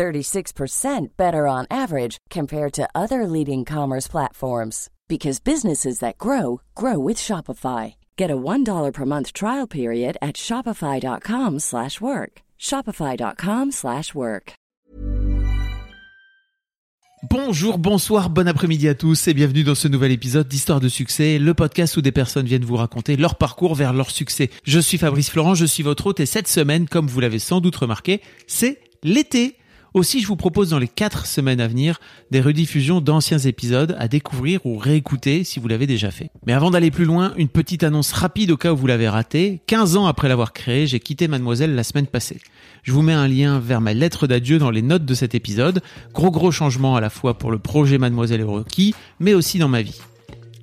36% better on average compared to other leading commerce platforms because businesses that grow grow with Shopify. Get a $1 per month trial period at shopify.com/work. shopify.com/work. Bonjour, bonsoir, bon après-midi à tous et bienvenue dans ce nouvel épisode d'Histoire de succès, le podcast où des personnes viennent vous raconter leur parcours vers leur succès. Je suis Fabrice Florent, je suis votre hôte et cette semaine, comme vous l'avez sans doute remarqué, c'est l'été. Aussi, je vous propose dans les 4 semaines à venir des rediffusions d'anciens épisodes à découvrir ou réécouter si vous l'avez déjà fait. Mais avant d'aller plus loin, une petite annonce rapide au cas où vous l'avez raté. 15 ans après l'avoir créé, j'ai quitté Mademoiselle la semaine passée. Je vous mets un lien vers ma lettre d'adieu dans les notes de cet épisode. Gros gros changement à la fois pour le projet Mademoiselle et mais aussi dans ma vie.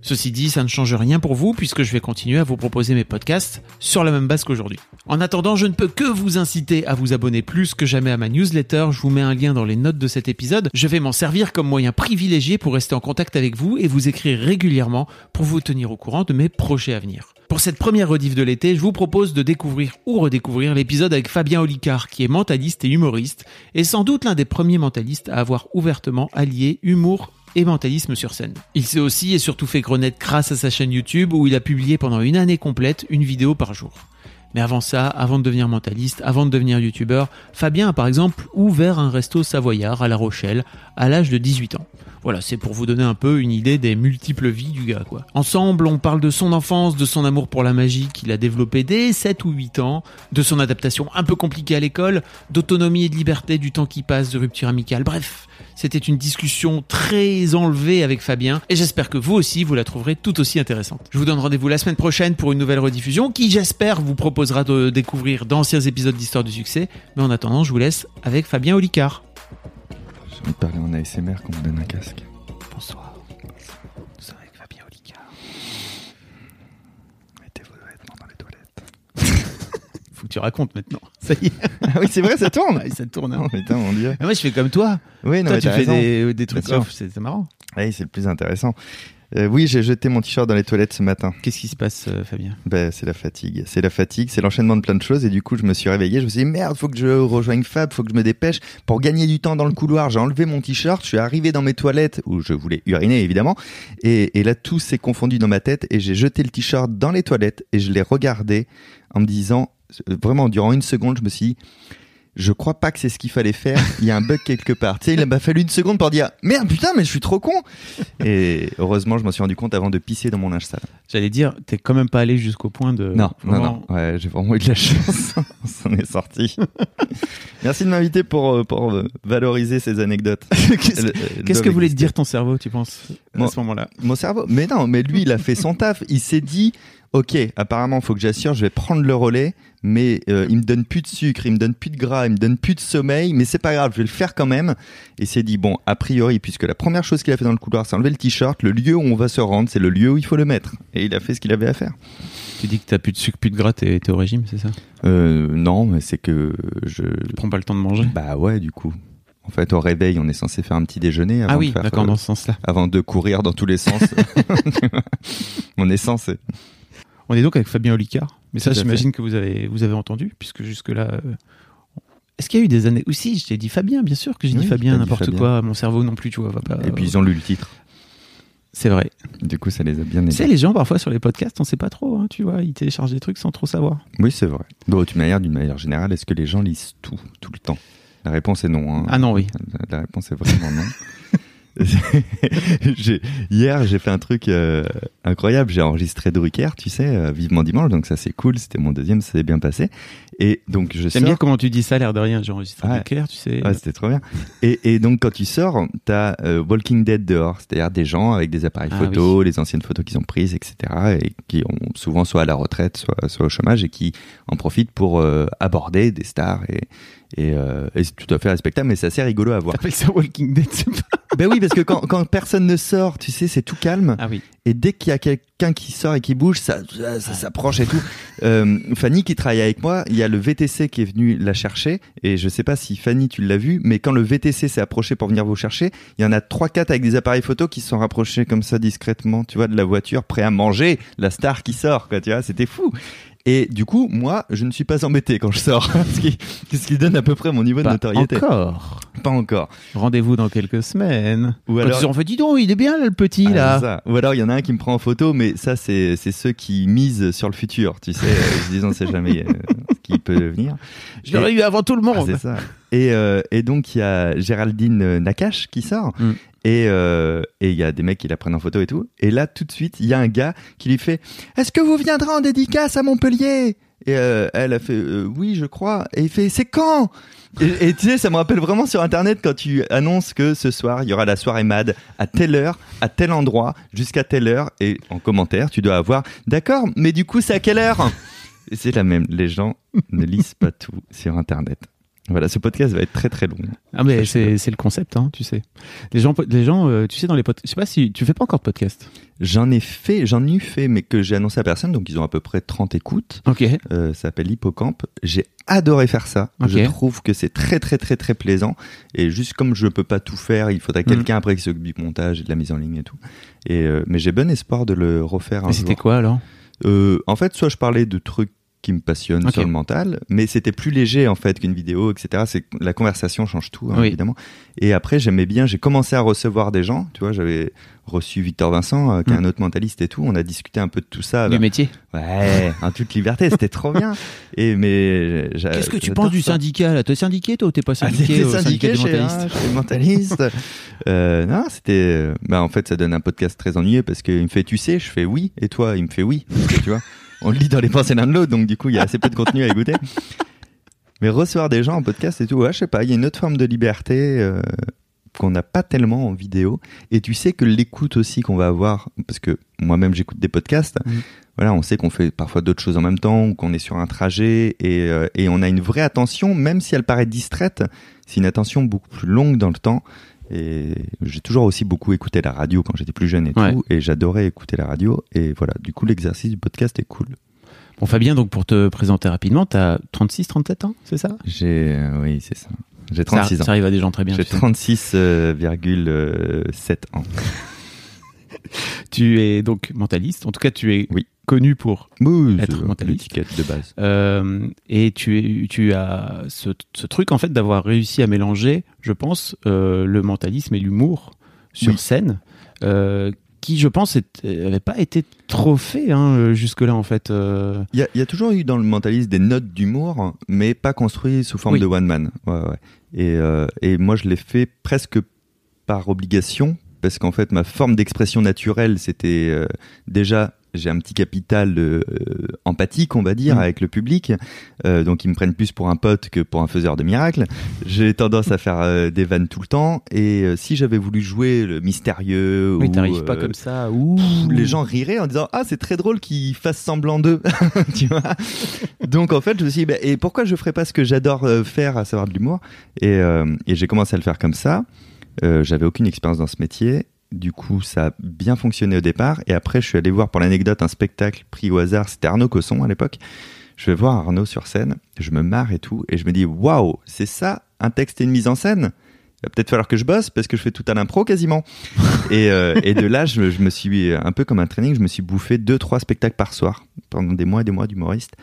Ceci dit, ça ne change rien pour vous puisque je vais continuer à vous proposer mes podcasts sur la même base qu'aujourd'hui. En attendant, je ne peux que vous inciter à vous abonner plus que jamais à ma newsletter. Je vous mets un lien dans les notes de cet épisode. Je vais m'en servir comme moyen privilégié pour rester en contact avec vous et vous écrire régulièrement pour vous tenir au courant de mes projets à venir. Pour cette première rediff de l'été, je vous propose de découvrir ou redécouvrir l'épisode avec Fabien Olicard, qui est mentaliste et humoriste, et sans doute l'un des premiers mentalistes à avoir ouvertement allié humour mentalisme sur scène. Il s'est aussi et surtout fait connaître grâce à sa chaîne YouTube où il a publié pendant une année complète une vidéo par jour. Mais avant ça, avant de devenir mentaliste, avant de devenir youtubeur, Fabien a par exemple ouvert un resto savoyard à La Rochelle à l'âge de 18 ans. Voilà, c'est pour vous donner un peu une idée des multiples vies du gars, quoi. Ensemble, on parle de son enfance, de son amour pour la magie qu'il a développé dès 7 ou 8 ans, de son adaptation un peu compliquée à l'école, d'autonomie et de liberté, du temps qui passe, de rupture amicale, bref. C'était une discussion très enlevée avec Fabien et j'espère que vous aussi vous la trouverez tout aussi intéressante. Je vous donne rendez-vous la semaine prochaine pour une nouvelle rediffusion qui j'espère vous proposera de découvrir d'anciens épisodes d'Histoire du succès. Mais en attendant, je vous laisse avec Fabien Olicard. J'ai envie de parler en ASMR quand on me donne un casque. Bonsoir. Nous sommes avec Fabien Olicard. Mettez vos vêtements dans les toilettes. Faut que tu racontes maintenant. Ça y est. Ah oui, c'est vrai, ça tourne. Ça tourne. hein. Oh putain, mon dieu. Moi, je fais comme toi. Oui, non, toi, mais tu fais des, des trucs off. C'est marrant. Oui, c'est le plus intéressant. Euh, oui, j'ai jeté mon t-shirt dans les toilettes ce matin. Qu'est-ce qui se passe, euh, Fabien? Ben, c'est la fatigue. C'est la fatigue, c'est l'enchaînement de plein de choses. Et du coup, je me suis réveillé. Je me suis dit, merde, faut que je rejoigne Fab, faut que je me dépêche. Pour gagner du temps dans le couloir, j'ai enlevé mon t-shirt. Je suis arrivé dans mes toilettes où je voulais uriner, évidemment. Et, et là, tout s'est confondu dans ma tête. Et j'ai jeté le t-shirt dans les toilettes et je l'ai regardé en me disant, euh, vraiment, durant une seconde, je me suis dit, je crois pas que c'est ce qu'il fallait faire. Il y a un bug quelque part. Tu sais, il m'a fallu une seconde pour dire merde, putain, mais je suis trop con. Et heureusement, je m'en suis rendu compte avant de pisser dans mon linge sale. J'allais dire, t'es quand même pas allé jusqu'au point de. Non, non, non. Ouais, j'ai vraiment eu de la chance. On s'en est sorti. Merci de m'inviter pour, euh, pour euh, valoriser ces anecdotes. Qu'est-ce euh, qu'est-ce que voulait te dire ton cerveau, tu penses, à ce moment-là? Mon cerveau. Mais non, mais lui, il a fait son taf. Il s'est dit, ok, apparemment, faut que j'assure, je vais prendre le relais, mais euh, il me donne plus de sucre, il me donne plus de gras, il me donne plus de sommeil, mais c'est pas grave, je vais le faire quand même. Et il s'est dit, bon, a priori, puisque la première chose qu'il a fait dans le couloir, c'est enlever le t-shirt, le lieu où on va se rendre, c'est le lieu où il faut le mettre. Et il a fait ce qu'il avait à faire. Tu dis que t'as plus de sucre, plus de gras, t'es au régime, c'est ça? Euh, non, mais c'est que je. Tu prends pas le temps de manger? Bah ouais, du coup. En fait, au réveil, on est censé faire un petit déjeuner avant Ah oui, de faire, euh, dans ce sens-là. avant de courir dans tous les sens. on est censé. On est donc avec Fabien Olicard. Mais ça, j'imagine que vous avez, vous avez entendu, puisque jusque-là. euh, Est-ce qu'il y a eu des années. aussi, je t'ai dit Fabien, bien sûr que j'ai Oui, dit Fabien, n'importe quoi. Mon cerveau non plus, tu vois, va pas. Et puis ils ont lu le titre. C'est vrai. Du coup, ça les a bien Tu aidés. sais, les gens, parfois, sur les podcasts, on sait pas trop, hein, tu vois, ils téléchargent des trucs sans trop savoir. Oui, c'est vrai. Bon, d'une manière, d'une manière générale, est-ce que les gens lisent tout, tout le temps? La réponse est non. hein. Ah non, oui. La réponse est vraiment non. J'ai- hier, j'ai fait un truc euh, incroyable. J'ai enregistré Drucker, tu sais, euh, vivement dimanche. Donc ça, c'est cool. C'était mon deuxième, ça s'est bien passé. Et donc je J'aime bien comment tu dis ça, l'air de rien. J'ai enregistré Ouais. clair, tu sais. Ouais, c'était trop bien. Et, et donc, quand tu sors, t'as euh, Walking Dead dehors, c'est-à-dire des gens avec des appareils Ah photo, les anciennes photos qu'ils ont prises, etc., et qui ont souvent soit à la retraite, soit, soit au chômage, et qui en profitent pour euh, aborder des stars. Et, et, euh, et c'est tout à fait respectable, mais c'est assez rigolo à voir. T'appelles ça Walking Dead, c'est pas. Ben oui, parce que quand, quand personne ne sort, tu sais, c'est tout calme. Ah oui. Et dès qu'il y a quelqu'un qui sort et qui bouge, ça, ça, ça s'approche et tout. Euh, Fanny qui travaille avec moi, il y a le VTC qui est venu la chercher. Et je sais pas si Fanny tu l'as vu, mais quand le VTC s'est approché pour venir vous chercher, il y en a trois quatre avec des appareils photo qui se sont rapprochés comme ça discrètement, tu vois, de la voiture, prêt à manger la star qui sort, quoi. Tu vois, c'était fou. Et du coup, moi, je ne suis pas embêté quand je sors, ce qui, ce qui donne à peu près mon niveau de Pas notoriété. encore. Pas encore. Rendez-vous dans quelques semaines. Ou Quand alors- ils ont fait, dis donc, il est bien là, le petit Ah, là. ça. Ou alors il y en a un qui me prend en photo, mais ça c'est ceux qui misent sur le futur, tu sais, ils se disent on sait jamais euh, ce qui peut venir. Je l'aurais eu avant tout le Ah, monde. c'est ça. Et, euh, et donc il y a Géraldine euh, Nakache qui sort Mm. Et euh, et il y a des mecs qui la prennent en photo et tout. Et là tout de suite il y a un gars qui lui fait Est-ce que vous viendrez en dédicace à Montpellier? Et euh, elle a fait euh, Oui je crois. Et il fait C'est quand? Et, et tu sais, ça me rappelle vraiment sur Internet quand tu annonces que ce soir, il y aura la soirée MAD à telle heure, à tel endroit, jusqu'à telle heure. Et en commentaire, tu dois avoir D'accord, mais du coup, c'est à quelle heure? C'est la même. Les gens ne lisent pas tout sur Internet. Voilà, ce podcast va être très très long. Ah mais c'est c'est le concept, hein, tu sais. Les gens, les gens, euh, tu sais dans les podcasts. Je sais pas si tu fais pas encore de podcast. J'en ai fait, j'en ai eu fait, mais que j'ai annoncé à personne, donc ils ont à peu près 30 écoutes. Ok. Euh, ça s'appelle Hippocampe. J'ai adoré faire ça. Je trouve que c'est très très très très plaisant. Et juste comme je peux pas tout faire, il faudrait Mm. quelqu'un après qui s'occupe du montage et de la mise en ligne et tout. Et euh, mais j'ai bon espoir de le refaire un Mais c'était jour. quoi alors? Euh, en fait, soit je parlais de trucs qui me passionnent Ok. sur le mental, mais c'était plus léger en fait qu'une vidéo, etc. C'est la conversation change tout, hein, Oui. évidemment. Et après, j'aimais bien. J'ai commencé à recevoir des gens. Tu vois, j'avais reçu Victor Vincent, euh, qui est Mm. un autre mentaliste et tout. On a discuté un peu de tout ça. Du Bah, métier. Ouais, en toute liberté, c'était trop bien. Et mais Qu'est-ce que tu penses du ça. syndicat là? T'es syndiqué toi ou t'es pas Ah, syndiqué au syndicat syndiqué des chez, mentalistes? chez les mentalistes. euh, non, c'était. Bah, en fait, ça donne un podcast très ennuyeux parce qu'il me fait tu sais, je fais oui, et toi, il me fait oui. Tu vois, on le lit dans les pensées l'un de l'autre, donc du coup, il y a assez peu de contenu à écouter. Mais recevoir des gens en podcast et tout, ouais, je sais pas, il y a une autre forme de liberté euh, qu'on n'a pas tellement en vidéo. Et tu sais que l'écoute aussi qu'on va avoir, parce que moi-même j'écoute des podcasts, Mhm. voilà, on sait qu'on fait parfois d'autres choses en même temps, ou qu'on est sur un trajet, et, euh, et on a une vraie attention, même si elle paraît distraite, c'est une attention beaucoup plus longue dans le temps. Et j'ai toujours aussi beaucoup écouté la radio quand j'étais plus jeune et Ouais. tout, et j'adorais écouter la radio. Et voilà, du coup l'exercice du podcast est cool. Bon Fabien, donc pour te présenter rapidement, t'as 36, 37 ans, c'est ça? J'ai, euh, oui, c'est ça. J'ai ça, 36 ans. ça arrive à des gens très bien. J'ai tu sais. 36,7 ans. Tu es donc mentaliste. En tout cas, tu es Oui. connu pour Être mentaliste. de base. Euh, et tu, es, tu as ce, ce truc en fait d'avoir réussi à mélanger, je pense, euh, le mentalisme et l'humour sur Oui. scène, euh, qui je pense n'avait pas été trop fait hein, jusque-là en fait. euh. Il y a, il y a toujours eu dans le mentaliste des notes d'humour, mais pas construit sous forme Oui. de one man. Ouais, ouais. Et, euh, et moi, je l'ai fait presque par obligation, parce qu'en fait, ma forme d'expression naturelle, c'était euh, déjà, j'ai un petit capital euh, empathique, on va dire, Mm. avec le public. Euh, donc, ils me prennent plus pour un pote que pour un faiseur de miracles. J'ai tendance à faire euh, des vannes tout le temps. Et euh, si j'avais voulu jouer le mystérieux Mais ou, t'arrives pas euh, comme ça. Ouh. les gens riraient en disant ah c'est très drôle qu'ils fassent semblant d'eux tu vois? Donc en fait je me suis dit bah, et pourquoi je ferais pas ce que j'adore euh, faire à savoir de l'humour? Et, euh, et j'ai commencé à le faire comme ça euh, j'avais aucune expérience dans ce métier. Du coup ça a bien fonctionné au départ. Et après je suis allé voir pour l'anecdote un spectacle pris au hasard. C'était Arnaud Cosson à l'époque. Je vais voir Arnaud sur scène. Je me marre et tout. Et je me dis waouh c'est ça un texte et une mise en scène? Il va peut-être falloir que je bosse parce que je fais tout à l'impro quasiment. Et, euh, et de là, je, je me suis un peu comme un training, je me suis bouffé deux trois spectacles par soir pendant des mois et des mois d'humoriste.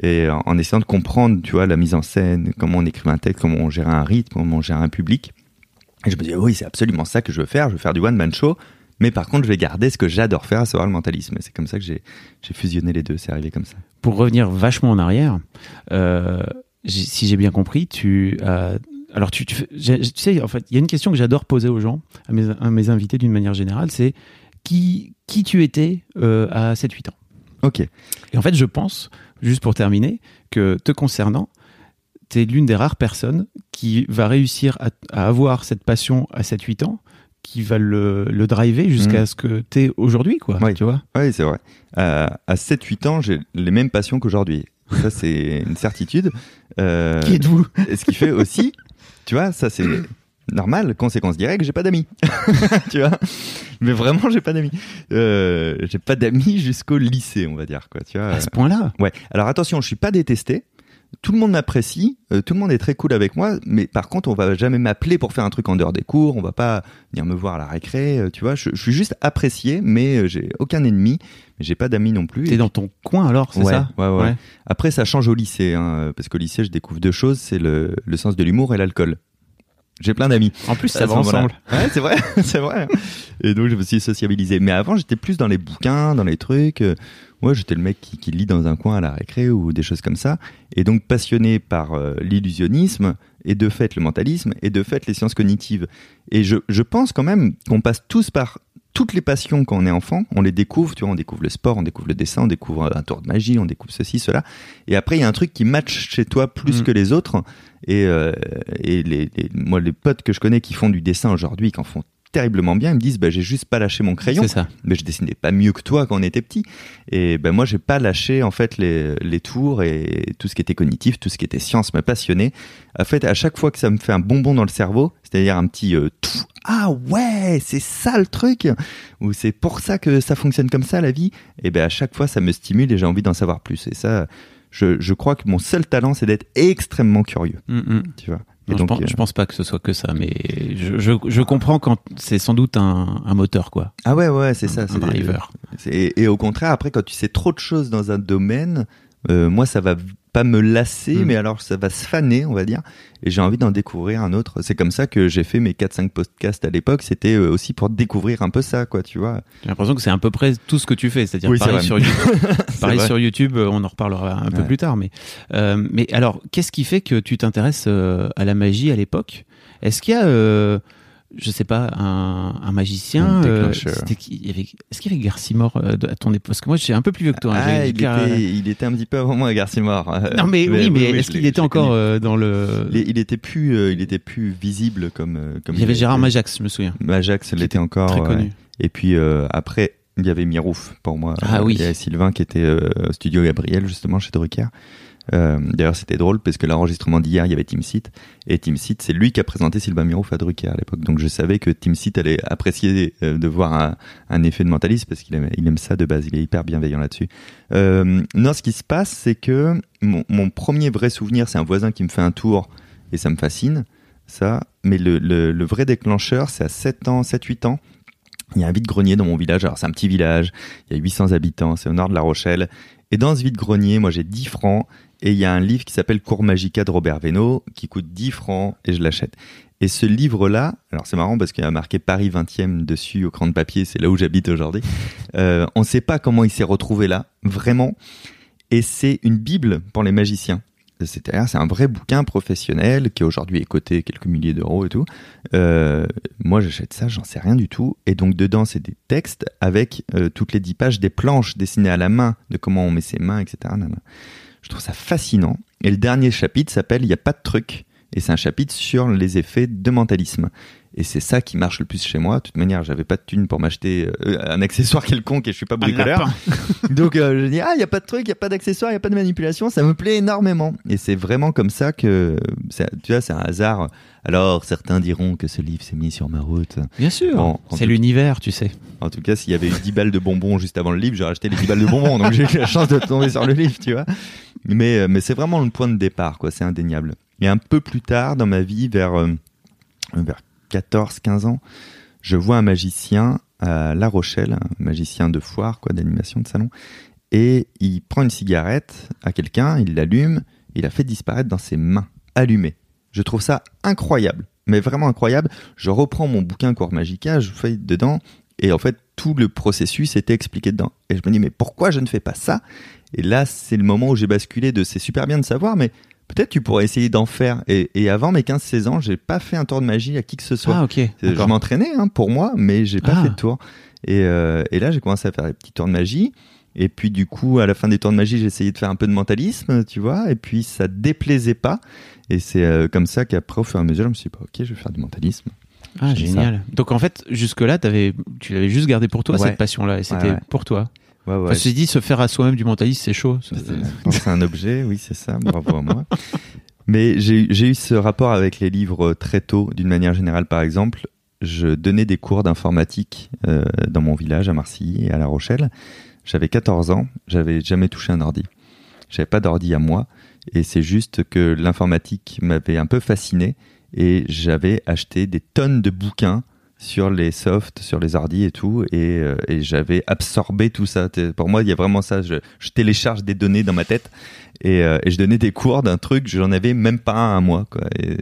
Et en, en essayant de comprendre, tu vois, la mise en scène, comment on écrivait un texte, comment on gérait un rythme, comment on gérait un public. Et je me dis oui, c'est absolument ça que je veux faire. Je veux faire du one man show, mais par contre, je vais garder ce que j'adore faire, à savoir le mentalisme. Et c'est comme ça que j'ai fusionné les deux. C'est arrivé comme ça. Pour revenir vachement en arrière, euh, si j'ai bien compris, tu as. Alors, tu, sais, en fait, il y a une question que j'adore poser aux gens, à mes, à mes invités d'une manière générale, c'est qui, qui tu étais euh, à 7-8 ans? Ok. Et en fait, je pense, juste pour terminer, que te concernant, tu es l'une des rares personnes qui va réussir à, à avoir cette passion à 7-8 ans, qui va le, le driver jusqu'à Mm. ce que tu es aujourd'hui, quoi. Oui. Tu vois Oui, c'est vrai. Euh, à 7-8 ans, j'ai les mêmes passions qu'aujourd'hui. Ça, c'est une certitude. Euh, Qui êtes-vous? ce qui fait aussi, tu vois, ça c'est normal, conséquence directe, j'ai pas d'amis. tu vois? Mais vraiment, j'ai pas d'amis. Euh, j'ai pas d'amis jusqu'au lycée, on va dire, quoi. Tu vois À ce point-là? Ouais. Alors attention, je suis pas détesté. Tout le monde m'apprécie, euh, tout le monde est très cool avec moi, mais par contre, on va jamais m'appeler pour faire un truc en dehors des cours, on va pas venir me voir à la récré, euh, tu vois. Je, je suis juste apprécié, mais euh, j'ai aucun ennemi, mais j'ai pas d'amis non plus. T'es dans ton coin alors, c'est Ouais, ça ouais, ouais. Après, ça change au lycée, hein, parce qu'au lycée, je découvre deux choses, c'est le, le sens de l'humour et l'alcool. J'ai plein d'amis. En plus, ça va ensemble. Ouais, c'est vrai, c'est vrai. Et donc, je me suis sociabilisé. Mais avant, j'étais plus dans les bouquins, dans les trucs. Ouais, j'étais le mec qui, qui lit dans un coin à la récré ou des choses comme ça. Et donc, passionné par euh, l'illusionnisme et de fait le mentalisme et de fait les sciences cognitives. Et je, je pense quand même qu'on passe tous par toutes les passions quand on est enfant, on les découvre, tu vois, on découvre le sport, on découvre le dessin, on découvre un tour de magie, on découvre ceci, cela. Et après, il y a un truc qui match chez toi plus Mm. que les autres. Et, euh, et les, les- moi, les potes que je connais qui font du dessin aujourd'hui, qui en font terriblement bien, ils me disent, bah, j'ai juste pas lâché mon crayon. Ça. Mais je dessinais pas mieux que toi quand on était petit. Et ben moi, j'ai pas lâché en fait les, les tours et tout ce qui était cognitif, tout ce qui était science m'a passionné. En fait, à chaque fois que ça me fait un bonbon dans le cerveau, c'est-à-dire un petit euh, tout, ah ouais, c'est ça le truc, ou c'est pour ça que ça fonctionne comme ça la vie. Et ben à chaque fois, ça me stimule et j'ai envie d'en savoir plus. Et ça, je, je crois que mon seul talent, c'est d'être extrêmement curieux. Mm, mm. Tu vois. Et Non, donc, je, pense, euh, je pense pas que ce soit que ça, mais je, je, je comprends quand c'est sans doute un, un moteur, quoi. ah ouais, ouais, c'est ça. Un c'est driver. C'est- Et, au contraire, après, quand tu sais trop de choses dans un domaine, euh, moi, ça va pas me lasser, Mm. mais alors ça va se faner, on va dire. Et j'ai envie d'en découvrir un autre. C'est comme ça que j'ai fait mes 4-5 podcasts à l'époque. C'était euh, aussi pour découvrir un peu ça, quoi, tu vois. J'ai l'impression que c'est à peu près tout ce que tu fais, c'est-à-dire Oui, pareil, sur YouTube, pareil sur YouTube, euh, on en reparlera un peu plus tard. Mais, euh, mais alors, qu'est-ce qui fait que tu t'intéresses euh, à la magie à l'époque? Est-ce qu'il y a, euh, je sais pas, un, un magicien euh, y avait, Est-ce qu'il y avait Garcimore euh, à ton époque? Parce que moi, j'ai un peu plus vieux que toi. hein, Ah, il était, il était un petit peu avant moi, Garcia Mort. Non, mais, oui, mais est-ce qu'il était encore euh, dans le. Il, il était plus, il était plus visible comme. comme Il y avait Gérard. Majax, je me souviens. Majax l'était encore. Très ouais. connu. Et puis après, il y avait Mirouf pour moi. Ah oui. Il y avait Sylvain qui était au studio Gabriel justement chez Drucker. Euh, D'ailleurs, c'était drôle parce que l'enregistrement d'hier, il y avait Team Seat. Et Team Seat, c'est lui qui a présenté Sylvain Mirouf à Drucker à l'époque. Donc je savais que Team Seat allait apprécier euh, de voir un, effet de mentalisme parce qu'il aime, ça de base. Il est hyper bienveillant là-dessus. Euh, non, ce qui se passe, c'est que mon, premier vrai souvenir, c'est un voisin qui me fait un tour et ça me fascine. Ça, mais le, le, le vrai déclencheur, c'est à 7 ans, 7-8 ans. Il y a un vide-grenier dans mon village. Alors, c'est un petit village. Il y a 800 habitants. C'est au nord de La Rochelle. Et dans ce vide-grenier, moi, j'ai 10 francs. Et il y a un livre qui s'appelle Cours Magica de Robert Veno, qui coûte 10 francs, et je l'achète. Et ce livre-là, alors c'est marrant parce qu'il y a marqué Paris 20e dessus au cran de papier, c'est là où j'habite aujourd'hui. Euh, on ne sait pas comment il s'est retrouvé là, vraiment. Et c'est une Bible pour les magiciens. C'est-à-dire, c'est un vrai bouquin professionnel qui aujourd'hui est coté quelques milliers d'euros et tout. Euh, moi, j'achète ça, j'en sais rien du tout. Et donc, dedans, c'est des textes avec euh, toutes les dix pages des planches dessinées à la main, de comment on met ses mains, etc. Je trouve ça fascinant. Et le dernier chapitre s'appelle Il n'y a pas de truc. Et c'est un chapitre sur les effets de mentalisme. Et c'est ça qui marche le plus chez moi. De toute manière, j'avais pas de thune pour m'acheter euh, un accessoire quelconque et je suis pas bricoleur. Donc euh, je dis ah il y a pas de truc, il y a pas d'accessoire, il y a pas de manipulation, ça me plaît énormément. Et c'est vraiment comme ça que tu vois c'est un hasard. Alors certains diront que ce livre s'est mis sur ma route. Bien sûr. Bon, c'est l'univers, tu sais. En tout cas, s'il y avait eu 10 balles de bonbons juste avant le livre, j'aurais acheté les 10 balles de bonbons. Donc j'ai eu la chance de tomber sur le livre, tu vois. Mais euh, mais c'est vraiment le point de départ quoi, c'est indéniable. Et un peu plus tard dans ma vie vers euh, vers 14 15 ans, je vois un magicien à La Rochelle, un magicien de foire, quoi, d'animation de salon, et il prend une cigarette à quelqu'un, il l'allume, il la fait disparaître dans ses mains, allumées. Je trouve ça incroyable, mais vraiment incroyable. Je reprends mon bouquin Cours Magica, je feuille dedans, et en fait, tout le processus était expliqué dedans. Et je me dis, mais pourquoi je ne fais pas ça? Et là, c'est le moment où j'ai basculé de c'est super bien de savoir, mais peut-être tu pourrais essayer d'en faire. Et, et avant mes 15-16 ans, j'ai pas fait un tour de magie à qui que ce soit. Ah, ok. Je d'accord. m'entraînais hein, pour moi, mais j'ai pas Ah. fait de tour. Et, euh, et là, j'ai commencé à faire des petits tours de magie. Et puis, du coup, à la fin des tours de magie, j'ai essayé de faire un peu de mentalisme, tu vois. Et puis, ça déplaisait pas. Et c'est euh, comme ça qu'après, au fur et à mesure, je me suis dit, bah, ok, je vais faire du mentalisme. Ah, je génial. Donc en fait, jusque-là, avais, tu l'avais juste gardé pour toi, Ouais. cette passion-là, et c'était Ouais, ouais. pour toi. Ouais, ouais. Enfin, dit, se faire à soi-même du mentalisme, c'est chaud. C'est- un objet, oui, c'est ça. Bravo à moi. Mais j'ai j'ai eu ce rapport avec les livres très tôt, d'une manière générale, par exemple. Je donnais des cours d'informatique euh, dans mon village, à Marcilly et à La Rochelle. J'avais 14 ans, j'avais jamais touché un ordi. J'avais pas d'ordi à moi, et c'est juste que l'informatique m'avait un peu fasciné, et j'avais acheté des tonnes de bouquins sur les softs, sur les ordi et tout, et, euh, et j'avais absorbé tout ça. Pour moi, il y a vraiment ça. Je, je télécharge des données dans ma tête et, euh, et je donnais des cours d'un truc, j'en avais même pas un à moi. Quoi. Et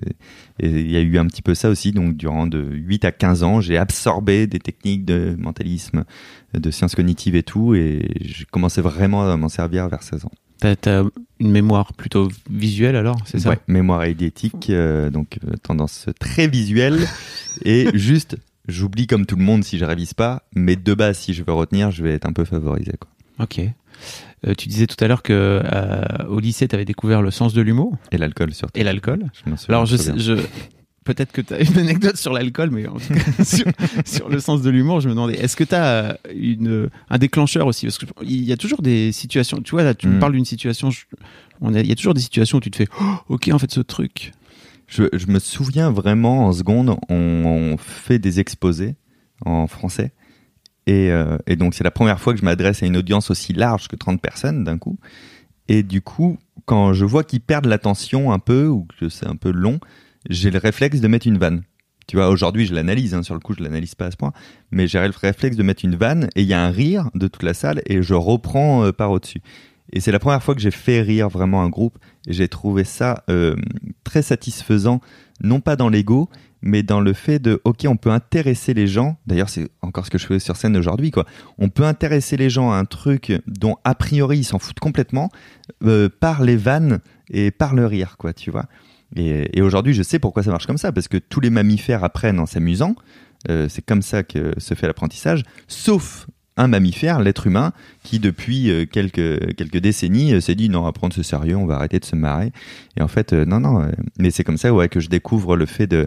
il y a eu un petit peu ça aussi. Donc, durant de 8 à 15 ans, j'ai absorbé des techniques de mentalisme, de sciences cognitives et tout, et j'ai commencé vraiment à m'en servir vers 16 ans. T'as une mémoire plutôt visuelle alors, c'est ça? Ouais, mémoire eidetique, euh, donc tendance très visuelle et juste. J'oublie comme tout le monde si je révise pas, mais de base, si je veux retenir, je vais être un peu favorisé. Quoi. Ok. Euh, tu disais tout à l'heure que euh, au lycée, tu avais découvert le sens de l'humour Et l'alcool surtout. et l'alcool. Alors, je, très sais- bien. je peut-être que tu as une anecdote sur l'alcool, mais en tout cas, sur, sur le sens de l'humour, je me demandais, est-ce que tu as une, un déclencheur aussi? Parce qu'il y a toujours des situations, tu vois, là, tu me Mm. parles d'une situation, je- on a- il y a toujours des situations où tu te fais, Oh, ok, en fait, ce truc. Je, me souviens vraiment en seconde, on, fait des exposés en français. Et, euh, et donc, c'est la première fois que je m'adresse à une audience aussi large que 30 personnes d'un coup. Et du coup, quand je vois qu'ils perdent l'attention un peu ou que c'est un peu long, j'ai le réflexe de mettre une vanne. Tu vois, aujourd'hui, je l'analyse, hein, sur le coup, je l'analyse pas à ce point, mais j'ai le réflexe de mettre une vanne et il y a un rire de toute la salle et je reprends euh, par au-dessus. Et c'est la première fois que j'ai fait rire vraiment un groupe et j'ai trouvé ça euh, très satisfaisant, non pas dans l'ego, mais dans le fait de, ok, on peut intéresser les gens. D'ailleurs, c'est encore ce que je fais sur scène aujourd'hui, quoi. On peut intéresser les gens à un truc dont a priori ils s'en foutent complètement euh, par les vannes et par le rire, quoi, tu vois. Et, aujourd'hui, je sais pourquoi ça marche comme ça, parce que tous les mammifères apprennent en s'amusant. Euh, c'est comme ça que se fait l'apprentissage, sauf un mammifère, l'être humain, qui depuis euh, quelques, quelques décennies euh, s'est dit non, on va prendre ce sérieux, on va arrêter de se marrer. Et en fait, euh, non, non, mais c'est comme ça ouais, que je découvre le fait de,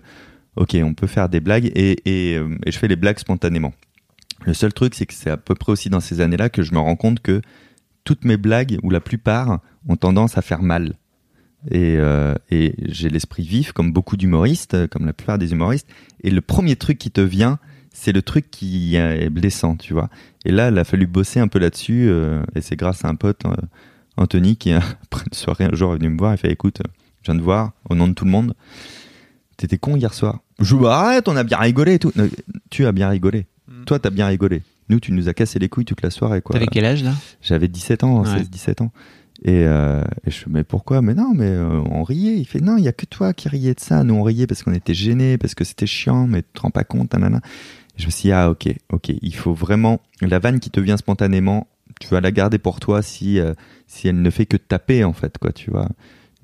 ok, on peut faire des blagues et, et, et je fais les blagues spontanément. Le seul truc, c'est que c'est à peu près aussi dans ces années-là que je me rends compte que toutes mes blagues, ou la plupart, ont tendance à faire mal. Et, et j'ai l'esprit vif, comme beaucoup d'humoristes, comme la plupart des humoristes. Et le premier truc qui te vient, c'est le truc qui est blessant, tu vois. Et là, il a fallu bosser un peu là-dessus. euh, et c'est grâce à un pote, euh, Anthony, qui, après une soirée, un jour, est venu me voir. Il fait Écoute, euh, je viens de voir, au nom de tout le monde, t'étais con hier soir. Je dis Arrête, on a bien rigolé et tout. Non, Tu as bien rigolé. Mm. Toi, t'as bien rigolé. Nous, tu nous as cassé les couilles toute la soirée, quoi. T'avais quel âge là? J'avais 17 ans, Ouais. 16-17 ans. Et, euh, et je fais, mais pourquoi? Mais non, mais euh, on riait. Il fait, non, il y a que toi qui riais de ça. Nous, on riait parce qu'on était gênés, parce que c'était chiant, mais tu te rends pas compte, nanana. Je me suis dit, ah, ok, ok. Il faut vraiment, la vanne qui te vient spontanément, tu vas la garder pour toi si, euh, si elle ne fait que taper, en fait, quoi, tu vois.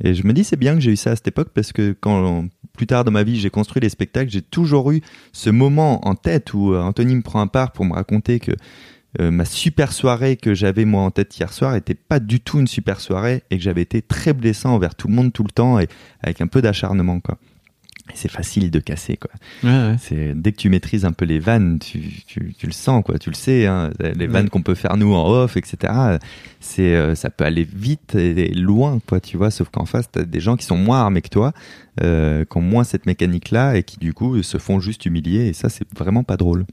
Et je me dis, c'est bien que j'ai eu ça à cette époque parce que quand, plus tard dans ma vie, j'ai construit les spectacles, j'ai toujours eu ce moment en tête où euh, Anthony me prend un part pour me raconter que euh, ma super soirée que j'avais moi en tête hier soir était pas du tout une super soirée et que j'avais été très blessant envers tout le monde tout le temps et avec un peu d'acharnement quoi. C'est facile de casser quoi. Ouais, ouais. C'est dès que tu maîtrises un peu les vannes, tu, tu, tu le sens quoi, tu le sais hein, les Ouais. vannes qu'on peut faire nous en off etc. C'est euh, ça peut aller vite et loin quoi tu vois. Sauf qu'en face t'as des gens qui sont moins armés que toi, euh, qui ont moins cette mécanique là et qui du coup se font juste humilier et ça c'est vraiment pas drôle.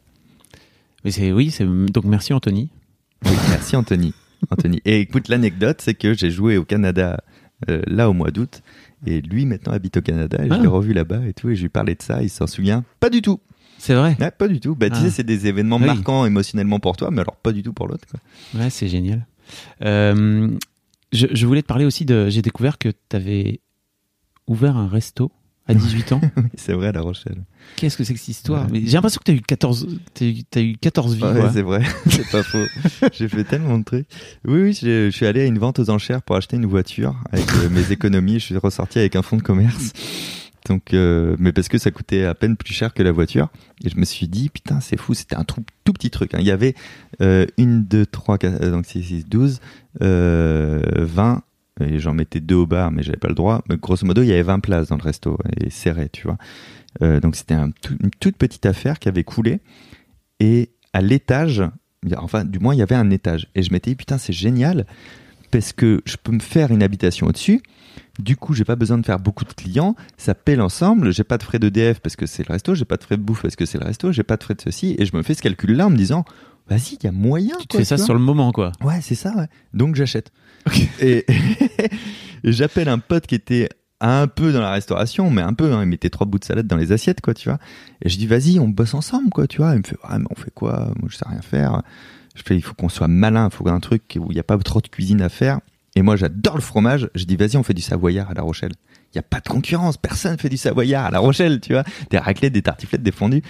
Mais c'est oui, c'est donc merci Anthony. Oui, merci Anthony. Anthony. Et écoute, l'anecdote, c'est que j'ai joué au Canada euh, là au mois d'août, et lui maintenant habite au Canada, et Ah. je l'ai revu là-bas et tout, et je lui parlais de ça, il s'en souvient pas du tout. C'est vrai. Ouais, pas du tout. Bah, tu Ah. sais, c'est des événements Oui. marquants émotionnellement pour toi, mais alors pas du tout pour l'autre. Ouais, c'est génial. Euh, je, je voulais te parler aussi de. J'ai découvert que tu avais ouvert un resto à 18 ans. C'est vrai, La Rochelle. Qu'est-ce que c'est que cette histoire Ouais. Mais J'ai l'impression que tu as eu 14, t'as eu, t'as eu 14 vies. Ouais, c'est vrai, c'est pas faux. J'ai fait tellement de trucs. Oui, oui, je suis allé à une vente aux enchères pour acheter une voiture avec euh, mes économies. Je suis ressorti avec un fonds de commerce. Donc, euh, mais parce que ça coûtait à peine plus cher que la voiture. Et je me suis dit, putain, c'est fou, c'était un tout, tout petit truc. hein. Il y avait euh, une, deux, trois, quatre, euh, donc 6, 6, 12, euh, 20, et j'en mettais deux au bar, mais j'avais pas le droit. Mais grosso modo, il y avait 20 places dans le resto, et serré, tu vois. Euh, donc c'était une toute petite affaire qui avait coulé. Et à l'étage, enfin, du moins, il y avait un étage. Et je m'étais dit, putain, c'est génial parce que je peux me faire une habitation au-dessus. Du coup, j'ai pas besoin de faire beaucoup de clients. Ça paie l'ensemble. J'ai pas de frais d'EDF parce que c'est le resto. J'ai pas de frais de bouffe parce que c'est le resto. J'ai pas de frais de ceci. Et je me fais ce calcul-là en me disant, vas-y, il y a moyen. Tu te quoi, fais ça sur le moment, quoi. Ouais, c'est ça. Ouais. Donc j'achète. Et, et j'appelle un pote qui était un peu dans la restauration, mais un peu. hein, il mettait trois bouts de salade dans les assiettes, quoi, tu vois. Et je dis, vas-y, on bosse ensemble, quoi, tu vois. Il me fait, ouais, mais on fait quoi? Moi, je sais rien faire. Je fais, il faut qu'on soit malin. Il faut un truc où il n'y a pas trop de cuisine à faire. Et moi, j'adore le fromage. Je dis, vas-y, on fait du savoyard à La Rochelle. Il n'y a pas de concurrence. Personne fait du savoyard à La Rochelle, tu vois. Des raclettes, des tartiflettes, des fondus.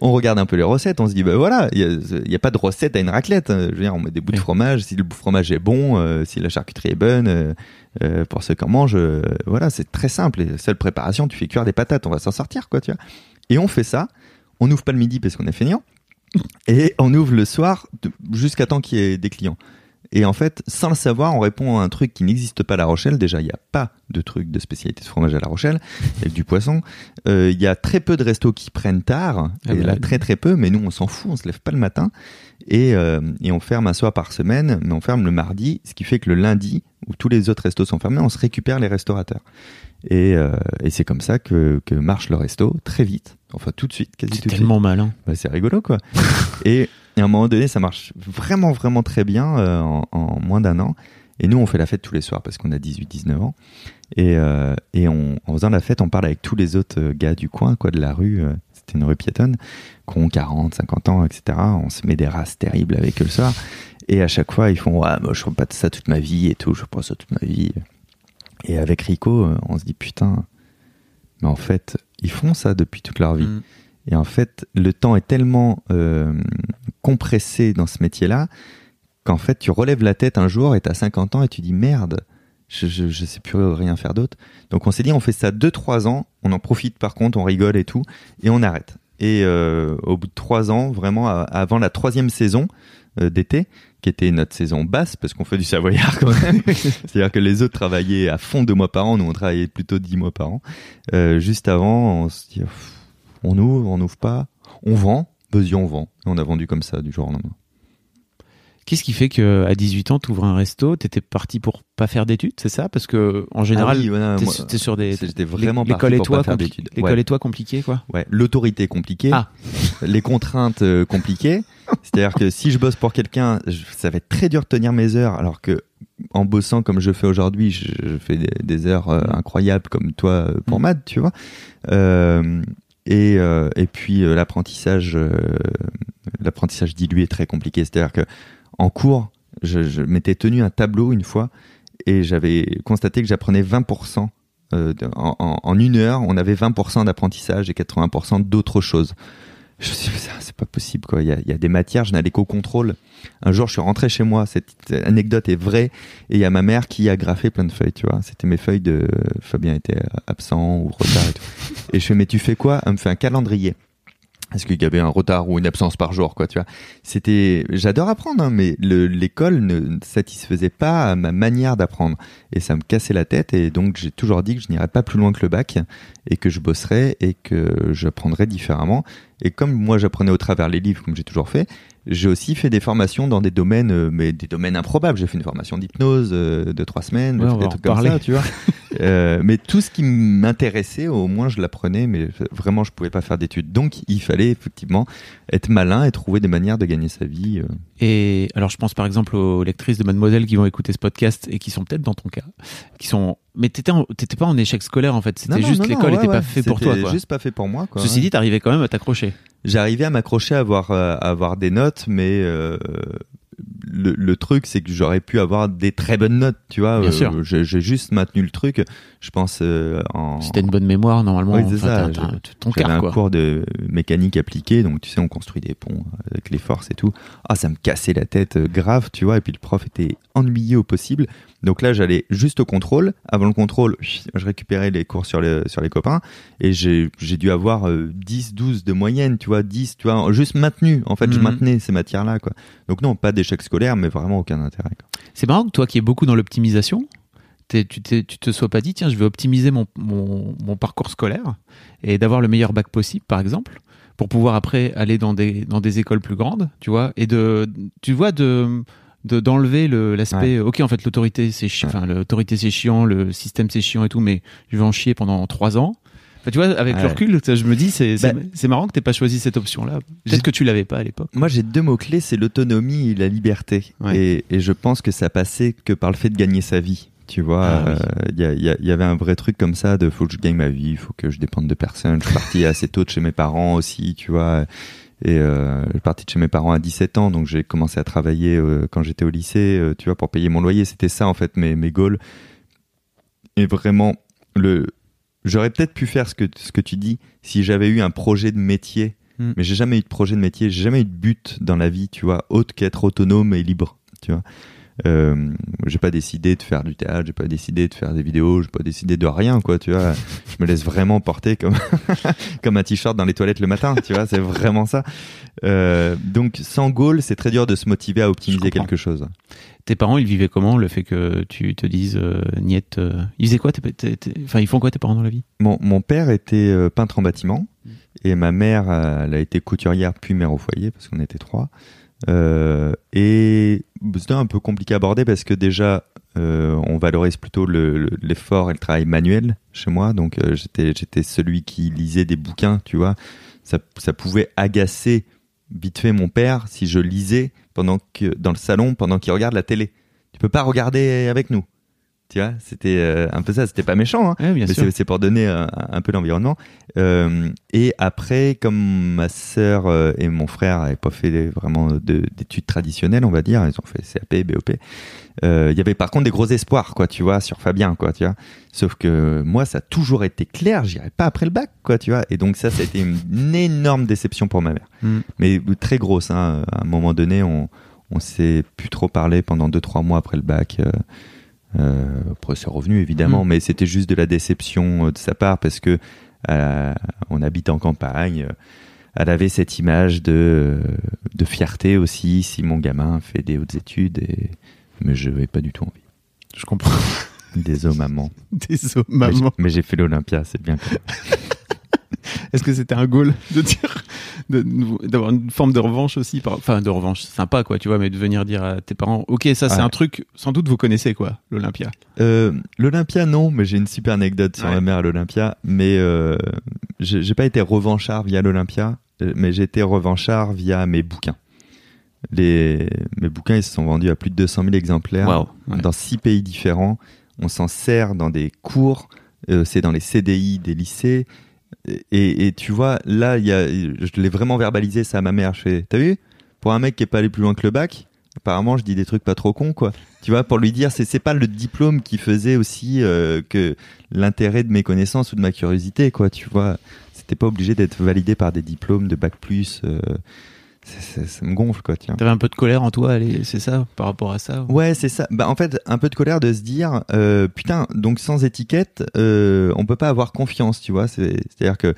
On regarde un peu les recettes. On se dit, bah voilà, il n'y a, pas de recette à une raclette. Je veux dire, on met des bouts de fromage. Si le fromage est bon, euh, si la charcuterie est bonne, euh, euh, pour ceux qui en mangent, euh, voilà, c'est très simple. Et seule préparation, tu fais cuire des patates. On va s'en sortir, quoi, tu vois. Et on fait ça. On n'ouvre pas le midi parce qu'on est feignant. Et on ouvre le soir jusqu'à temps qu'il y ait des clients. Et en fait, sans le savoir, on répond à un truc qui n'existe pas à La Rochelle. Déjà, il n'y a pas de truc de spécialité de fromage à La Rochelle, avec du poisson. Euh, Il y a très peu de restos qui prennent tard, Ah et bah là, oui. très très peu, mais nous, on s'en fout, on se lève pas le matin. Et, euh, et on ferme un soir par semaine, mais on ferme le mardi, ce qui fait que le lundi, où tous les autres restos sont fermés, on se récupère les restaurateurs. Et, euh, et c'est comme ça que, que marche le resto, très vite, enfin tout de suite, quasi C'est tout de suite. tellement malin. Bah, c'est rigolo quoi. et, et à un moment donné, ça marche vraiment vraiment très bien euh, en, en moins d'un an. Et nous, on fait la fête tous les soirs parce qu'on a 18-19 ans. Et, euh, et on, en faisant la fête, on parle avec tous les autres euh, gars du coin, quoi, de la rue. euh, C'était une rue piétonne, qui ont 40, 50 ans, etc. On se met des races terribles avec eux le soir. Et à chaque fois, ils font Ouais, moi, je ferai pas de ça toute ma vie et tout. Je pas ça toute ma vie. Et avec Rico, on se dit Putain, mais en fait, ils font ça depuis toute leur vie. Mm. Et en fait, le temps est tellement euh, compressé dans ce métier-là qu'en fait, tu relèves la tête un jour et tu as 50 ans et tu dis merde, je, je, je sais plus rien faire d'autre. Donc on s'est dit, on fait ça 2-3 ans, on en profite par contre, on rigole et tout, et on arrête. Et euh, au bout de 3 ans, vraiment avant la troisième saison euh, d'été, qui était notre saison basse, parce qu'on fait du savoyard quand même, c'est-à-dire que les autres travaillaient à fond deux mois par an, nous on travaillait plutôt 10 mois par an. Euh, juste avant, on se dit, on ouvre, on n'ouvre pas, on vend, vas-y on vend. Et on a vendu comme ça du jour au lendemain. Qu'est-ce qui fait que à 18 ans, tu ouvres un resto, t'étais parti pour pas faire d'études, c'est ça? Parce que en général, Ah oui, voilà, t'es moi, t'es sur des J'étais vraiment l'école et toi. L'école Ouais. et toi compliqué quoi? Ouais, l'autorité compliquée, Ah. Les contraintes euh, compliquées. C'est-à-dire que si je bosse pour quelqu'un, je- ça va être très dur de tenir mes heures, alors que en bossant comme je fais aujourd'hui, je, je fais des, des heures euh, incroyables comme toi euh, pour Mm. Mad, tu vois. Euh, et, euh, et puis euh, l'apprentissage, euh, l'apprentissage dilué est très compliqué. C'est-à-dire que en cours, je, je m'étais tenu un tableau une fois et j'avais constaté que j'apprenais 20%. euh, de- en, en- en une heure, on avait 20% d'apprentissage et 80% d'autres choses. Je me suis dit, c'est pas possible, quoi. Il y a, y a des matières, je n'allais qu'au contrôle. Un jour, je suis rentré chez moi, cette anecdote est vraie, et il y a ma mère qui a graffé plein de feuilles, tu vois. C'était mes feuilles de Fabien était absent ou retard et tout. Et je fais, mais tu fais quoi? Elle me fait un calendrier. Est-ce qu'il y avait un retard ou une absence par jour, quoi, tu vois C'était, j'adore apprendre, hein, mais le- l'école ne satisfaisait pas à ma manière d'apprendre, et ça me cassait la tête. Et donc j'ai toujours dit que je n'irais pas plus loin que le bac, et que je bosserais et que j'apprendrais différemment. Et comme moi j'apprenais au travers les livres, comme j'ai toujours fait, j'ai aussi fait des formations dans des domaines, euh, mais des domaines improbables. J'ai fait une formation d'hypnose euh, de trois semaines, Ouais, on des trucs comme parler. ça, tu vois. Euh, mais tout ce qui m'intéressait, au moins je l'apprenais, mais vraiment je pouvais pas faire d'études. Donc il fallait effectivement être malin et trouver des manières de gagner sa vie. euh. Et alors, je pense par exemple aux lectrices de Mademoiselle qui vont écouter ce podcast et qui sont peut-être dans ton cas, qui sont. Mais t'étais, t'étais pas en échec scolaire en fait. C'était juste l'école n'était ouais, pas ouais. fait pour C'était toi. Quoi. Juste pas fait pour moi. Quoi, Ceci ouais. dit, t'arrivais quand même à t'accrocher. J'arrivais à m'accrocher à avoir, euh, à avoir des notes, mais euh, le, le truc, c'est que j'aurais pu avoir des très bonnes notes, tu vois. Bien Euh, sûr. J'ai j'ai juste maintenu le truc. Je pense euh, en. T'as une bonne mémoire, normalement, Oui, c'est ça, J'avais un cours de mécanique appliquée, donc tu sais, on construit des ponts avec les forces et tout. Ah, ça me cassait la tête euh, grave, tu vois. Et puis le prof était ennuyé au possible. Donc là, j'allais juste au contrôle. Avant le contrôle, je récupérais les cours sur, le, sur les copains. Et j'ai dû avoir euh, 10, 12 de moyenne, tu vois, 10, tu vois, juste maintenu. En fait, je Mhm. maintenais ces matières-là, quoi. Donc non, pas d'échec scolaire, mais vraiment aucun intérêt. C'est marrant que toi qui es beaucoup dans l'optimisation, tu, te sois pas dit, tiens, je vais optimiser mon, mon, mon parcours scolaire et d'avoir le meilleur bac possible, par exemple, pour pouvoir après aller dans des, dans des écoles plus grandes, tu vois, et de, tu vois, de d'enlever le l'aspect. Ok, en fait, l'autorité c'est chiant. Ouais. L'autorité c'est chiant, le système c'est chiant et tout, mais je vais en chier pendant trois ans. Enfin, tu vois, avec le recul, je me dis, c'est Bah, marrant que t'aies pas choisi cette option-là. j'ai- Peut-être que tu l'avais pas à l'époque. Moi, j'ai deux mots-clés, c'est l'autonomie et la liberté. Et, et je pense que ça passait que par le fait de gagner sa vie. Tu vois, Ah oui. euh, il y, a- il y il y avait un vrai truc comme ça de faut que je gagne ma vie, faut que je dépende de personne. Je suis parti assez tôt de chez mes parents aussi, tu vois. Et euh, je suis parti de chez mes parents à 17 ans, donc j'ai commencé à travailler euh, quand j'étais au lycée, euh, tu vois, pour payer mon loyer. C'était ça, en fait, mes, mes goals. Et vraiment, le, j'aurais peut-être pu faire ce que, ce que tu dis si j'avais eu un projet de métier Mm. mais j'ai jamais eu de projet de métier, j'ai jamais eu de but dans la vie, tu vois, autre qu'être autonome et libre, tu vois. Euh, j'ai pas décidé de faire du théâtre, j'ai pas décidé de faire des vidéos, j'ai pas décidé de rien, quoi, tu vois. Je me laisse vraiment porter comme comme un t-shirt dans les toilettes le matin, tu vois, c'est vraiment ça. Euh, donc sans goal, c'est très dur de se motiver à optimiser quelque chose. Tes parents, ils vivaient comment Le fait que tu te dises, euh, Niette, euh, ils faisaient quoi Enfin, ils font quoi tes parents dans la vie? Mon, mon père était euh, peintre en bâtiment et ma mère, elle a été couturière puis mère au foyer parce qu'on était trois. Euh, et c'était un peu compliqué à aborder parce que déjà, euh, on valorise plutôt le- le- l'effort et le travail manuel chez moi. Donc euh, j'étais j'étais celui qui lisait des bouquins, tu vois. Ça, ça pouvait agacer vite fait mon père si je lisais pendant que dans le salon pendant qu'il regarde la télé. Tu peux pas regarder avec nous. Tu vois, c'était euh, un peu ça. C'était pas méchant. Hein. Ouais, bien Mais c'est pour donner un, un peu l'environnement. Euh, et après, comme ma sœur euh, et mon frère n'avaient pas fait vraiment de- d'études traditionnelles, on va dire, ils ont fait CAP, BOP. euh, Il y avait par contre des gros espoirs, quoi, tu vois, sur Fabien, quoi, tu vois. Sauf que moi, ça a toujours été clair, j'irai pas après le bac, quoi, tu vois. Et donc ça, ça a été une énorme déception pour ma mère. Mm. Mais très grosse, hein. À un moment donné, on, on s'est plus trop parlé pendant deux, trois mois après le bac. Euh, après, c'est revenu évidemment, Mm. mais c'était juste de la déception euh, de sa part parce que euh, on habite en campagne. Elle avait cette image de, de fierté aussi si mon gamin fait des hautes études, et... mais je n'avais pas du tout envie. Je comprends. Désolé maman. Désolé, maman. Mais j'ai fait l'Olympia, c'est bien. Est-ce que c'était un goal de dire, d'avoir une forme de revanche aussi, par- enfin de revanche sympa quoi, tu vois, mais de venir dire à tes parents, ok, ça c'est Ouais. un truc, sans doute vous connaissez quoi, l'Olympia. Euh, L'Olympia, non, mais j'ai une super anecdote sur Ouais. ma mère à l'Olympia. Mais euh, j'ai pas été revanchard via l'Olympia, euh, mais j'ai été revanchard via mes bouquins. Les, mes bouquins, ils se sont vendus à plus de 200 000 exemplaires. Ouais. dans six pays différents. On s'en sert dans des cours, euh, c'est dans les CDI des lycées. Et, et tu vois, là, y a, je l'ai vraiment verbalisé ça à ma mère. Je t'as vu? Pour un mec qui est pas allé plus loin que le bac, apparemment, je dis des trucs pas trop cons, quoi. Tu vois, pour lui dire, c'est pas le diplôme qui faisait aussi euh, que l'intérêt de mes connaissances ou de ma curiosité, quoi. Tu vois, c'était pas obligé d'être validé par des diplômes de bac plus. euh, ça me gonfle, quoi. Tiens. T'avais un peu de colère en toi, c'est ça, par rapport à ça. Ouais, c'est ça. Bah, en fait, un peu de colère de se dire, euh, putain, donc sans étiquette, euh, on peut pas avoir confiance, tu vois. C'est- C'est-à-dire que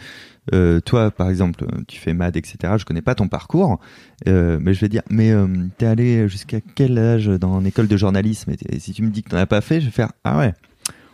euh, toi, par exemple, tu fais MAD, etc. Je connais pas ton parcours, euh, mais je vais dire, mais t'es allé jusqu'à quel âge dans l'école de journalisme? Et, et si tu me dis que t'en as pas fait, je vais faire, ah ouais.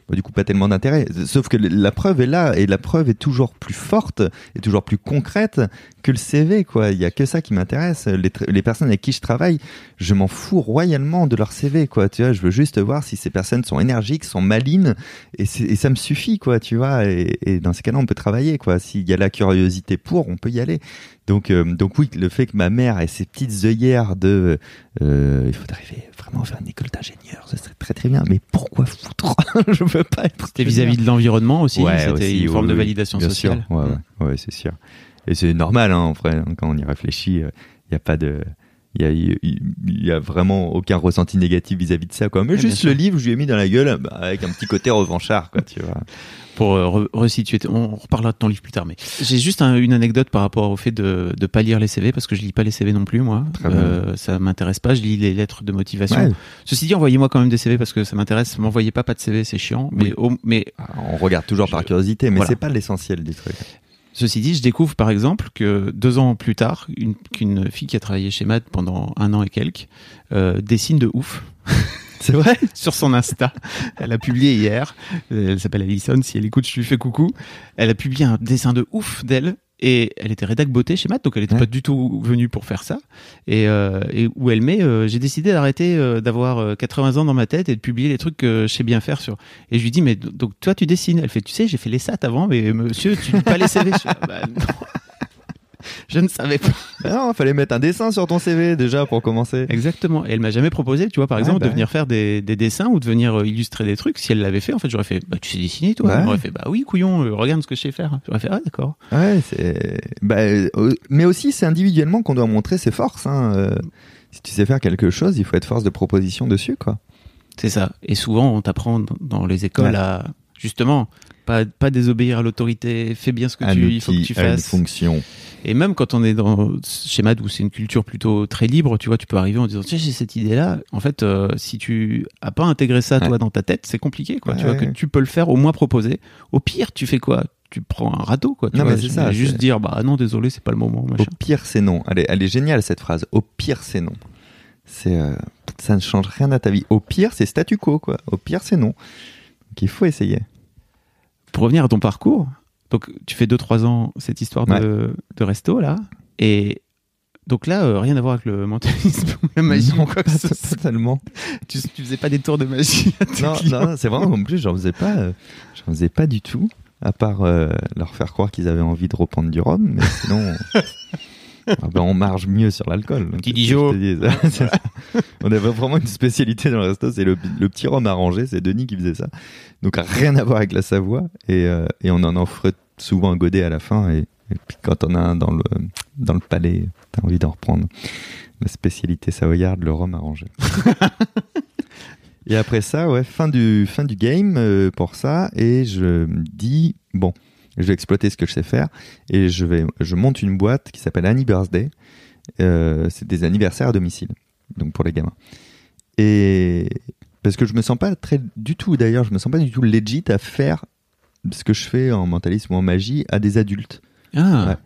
Bah, du coup, pas tellement d'intérêt. Sauf que la preuve est là, et la preuve est toujours plus forte et toujours plus concrète que le CV, quoi. Il y a que ça qui m'intéresse. Les, les personnes avec qui je travaille, je m'en fous royalement de leur CV, quoi. Tu vois, je veux juste voir si ces personnes sont énergiques, sont malines, et, et ça me suffit, quoi. Tu vois, et, et dans ces cas-là, on peut travailler, quoi. S'il y a la curiosité pour, on peut y aller. Donc, euh, donc oui, le fait que ma mère ait ces petites œillères de, euh, il faudrait vraiment faire une école d'ingénieur, ce serait très très bien. Mais pourquoi foutre Je veux pas être. C'était vis-à-vis de l'environnement aussi, Ouais, c'était aussi, une oui, forme de validation bien sociale. sûr. Ouais, ouais, ouais, c'est sûr. Et c'est normal, hein, en vrai, hein, quand on y réfléchit, il n'y a pas de. Il y a, il y a vraiment aucun ressenti négatif vis-à-vis de ça, quoi. Mais juste le livre, je lui ai mis dans la gueule, bah, avec un petit côté revanchard, quoi, tu vois. Pour euh, re- resituer, on reparlera de ton livre plus tard, mais j'ai juste un- une anecdote par rapport au fait de de pas lire les CV parce que je lis pas les CV non plus moi. Euh, ça m'intéresse pas. Je lis les lettres de motivation. Ouais. Ceci dit, envoyez-moi quand même des CV parce que ça m'intéresse. M'envoyez pas pas de CV, c'est chiant. Mais Oui. mais On regarde toujours par curiosité, mais voilà. c'est pas l'essentiel du truc. Ceci dit, je découvre par exemple que deux ans plus tard, une- qu'une fille qui a travaillé chez MAD pendant un an et quelques euh, dessine de ouf. C'est vrai? Sur son Insta. Elle a publié hier. Euh, Elle s'appelle Alison. Si elle écoute, je lui fais coucou. Elle a publié un dessin de ouf d'elle. Et elle était rédac beauté chez Matt, donc elle était Ouais. pas du tout venue pour faire ça. Et, euh, et où elle met, euh, j'ai décidé d'arrêter euh, d'avoir euh, 80 ans dans ma tête et de publier les trucs que je sais bien faire sur. Et je lui dis, mais donc toi tu dessines Elle fait, tu sais, j'ai fait les SAT avant, mais monsieur, tu lis pas les CV. Je, fais, bah, non. je ne savais pas. Ah non, fallait mettre un dessin sur ton CV déjà pour commencer. Exactement. Et elle m'a jamais proposé, tu vois, par Ouais, exemple, bah de venir faire des, des dessins ou de venir euh, illustrer des trucs. Si elle l'avait fait, en fait, j'aurais fait, bah tu sais dessiner, toi. Ouais. Elle m'aurait fait, bah oui, couillon, euh, regarde ce que je sais faire. J'aurais fait, ah d'accord. Ouais, c'est. Bah, euh, mais aussi, c'est individuellement qu'on doit montrer ses forces. Hein. euh. si tu sais faire quelque chose, il faut être force de proposition dessus, quoi. C'est ça. Et souvent, on t'apprend dans- dans les écoles Ouais. à, justement, pas, pas désobéir à l'autorité, fais bien ce que Un tu, il faut que outil, tu à une fasses. fonction. Et même quand on est dans chez Mad où c'est une culture plutôt très libre, tu vois, tu peux arriver en disant, sais, j'ai cette idée-là. En fait, euh, si tu as pas intégré ça, toi, Ouais. dans ta tête, c'est compliqué, quoi. tu Ouais, vois, que tu peux le faire, au moins proposer. Au pire, tu fais quoi? Tu prends un radeau, quoi. Tu Non, vois, mais c'est ça, Juste dire, bah non, désolé, c'est pas le moment, Au pire, c'est non. Elle est, elle est géniale cette phrase. Au pire, c'est non. C'est, euh, ça ne change rien à ta vie. Au pire, c'est statu quo, quoi. Au pire, c'est non. Donc il faut essayer. Pour revenir à ton parcours, donc tu fais 2-3 ans cette histoire de, de resto, là. Et donc là, euh, rien à voir avec le mentalisme ou la magie Non, ou quoi que ce soit. totalement. Tu, tu faisais pas des tours de magie à tes Non, clients. non, c'est vraiment en plus, j'en faisais pas, euh, j'en faisais pas du tout, à part euh, leur faire croire qu'ils avaient envie de reprendre du rhum, mais sinon, ah ben, on marche mieux sur l'alcool. Petit Dijon. On avait vraiment une spécialité dans le resto, c'est le, le petit rhum arrangé, c'est Denis qui faisait ça. Donc rien à voir avec la Savoie, et, euh, et on en offre souvent un godet à la fin, et, et puis quand on a un dans le, dans le palais, t'as envie d'en reprendre. La spécialité savoyarde, le rhum arrangé. Et après ça, ouais, fin du, fin du game euh, pour ça. Et je me dis, bon, je vais exploiter ce que je sais faire. Et je, vais, je monte une boîte qui s'appelle Annie Birthday. Euh, c'est des anniversaires à domicile, donc pour les gamins. Et parce que je me sens pas très du tout, d'ailleurs, je me sens pas du tout legit à faire ce que je fais en mentalisme ou en magie à des adultes. Ah, Ouais.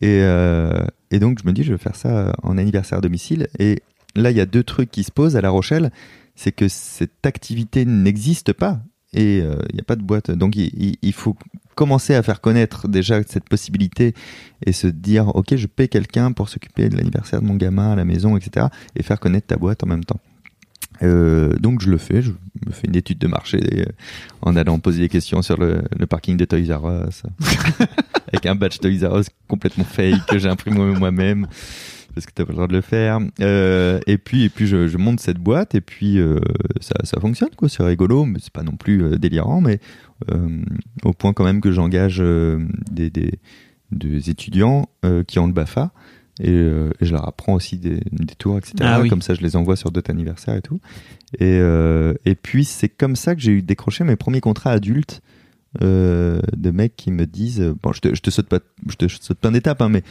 Et, euh, et donc, je me dis, je vais faire ça en anniversaire à domicile. Et là, il y a deux trucs qui se posent à La Rochelle. C'est que cette activité n'existe pas. Et euh, il n'y a pas de boîte. Donc, il, il- il faut commencer à faire connaître déjà cette possibilité et se dire, OK, je paie quelqu'un pour s'occuper de l'anniversaire de mon gamin à la maison, etc. Et faire connaître ta boîte en même temps. Euh, donc je le fais, je me fais une étude de marché euh, en allant poser des questions sur le, le parking de Toys R Us avec un badge Toys R Us complètement fake que j'ai imprimé moi-même parce que t'as pas le droit de le faire. Euh, et puis et puis je, je monte cette boîte et puis euh, ça, ça fonctionne quoi, c'est rigolo, mais c'est pas non plus euh, délirant, mais au point quand même que j'engage des, des, des étudiants qui ont le Bafa. Et, euh, et je leur apprends aussi des, des tours, etc. Ah oui. Comme ça, je les envoie sur d'autres anniversaires et tout. Et, euh, et puis, c'est comme ça que j'ai eu décroché mes premiers contrats adultes euh, de mecs qui me disent bon je te, je te saute pas je te saute plein d'étapes hein, mais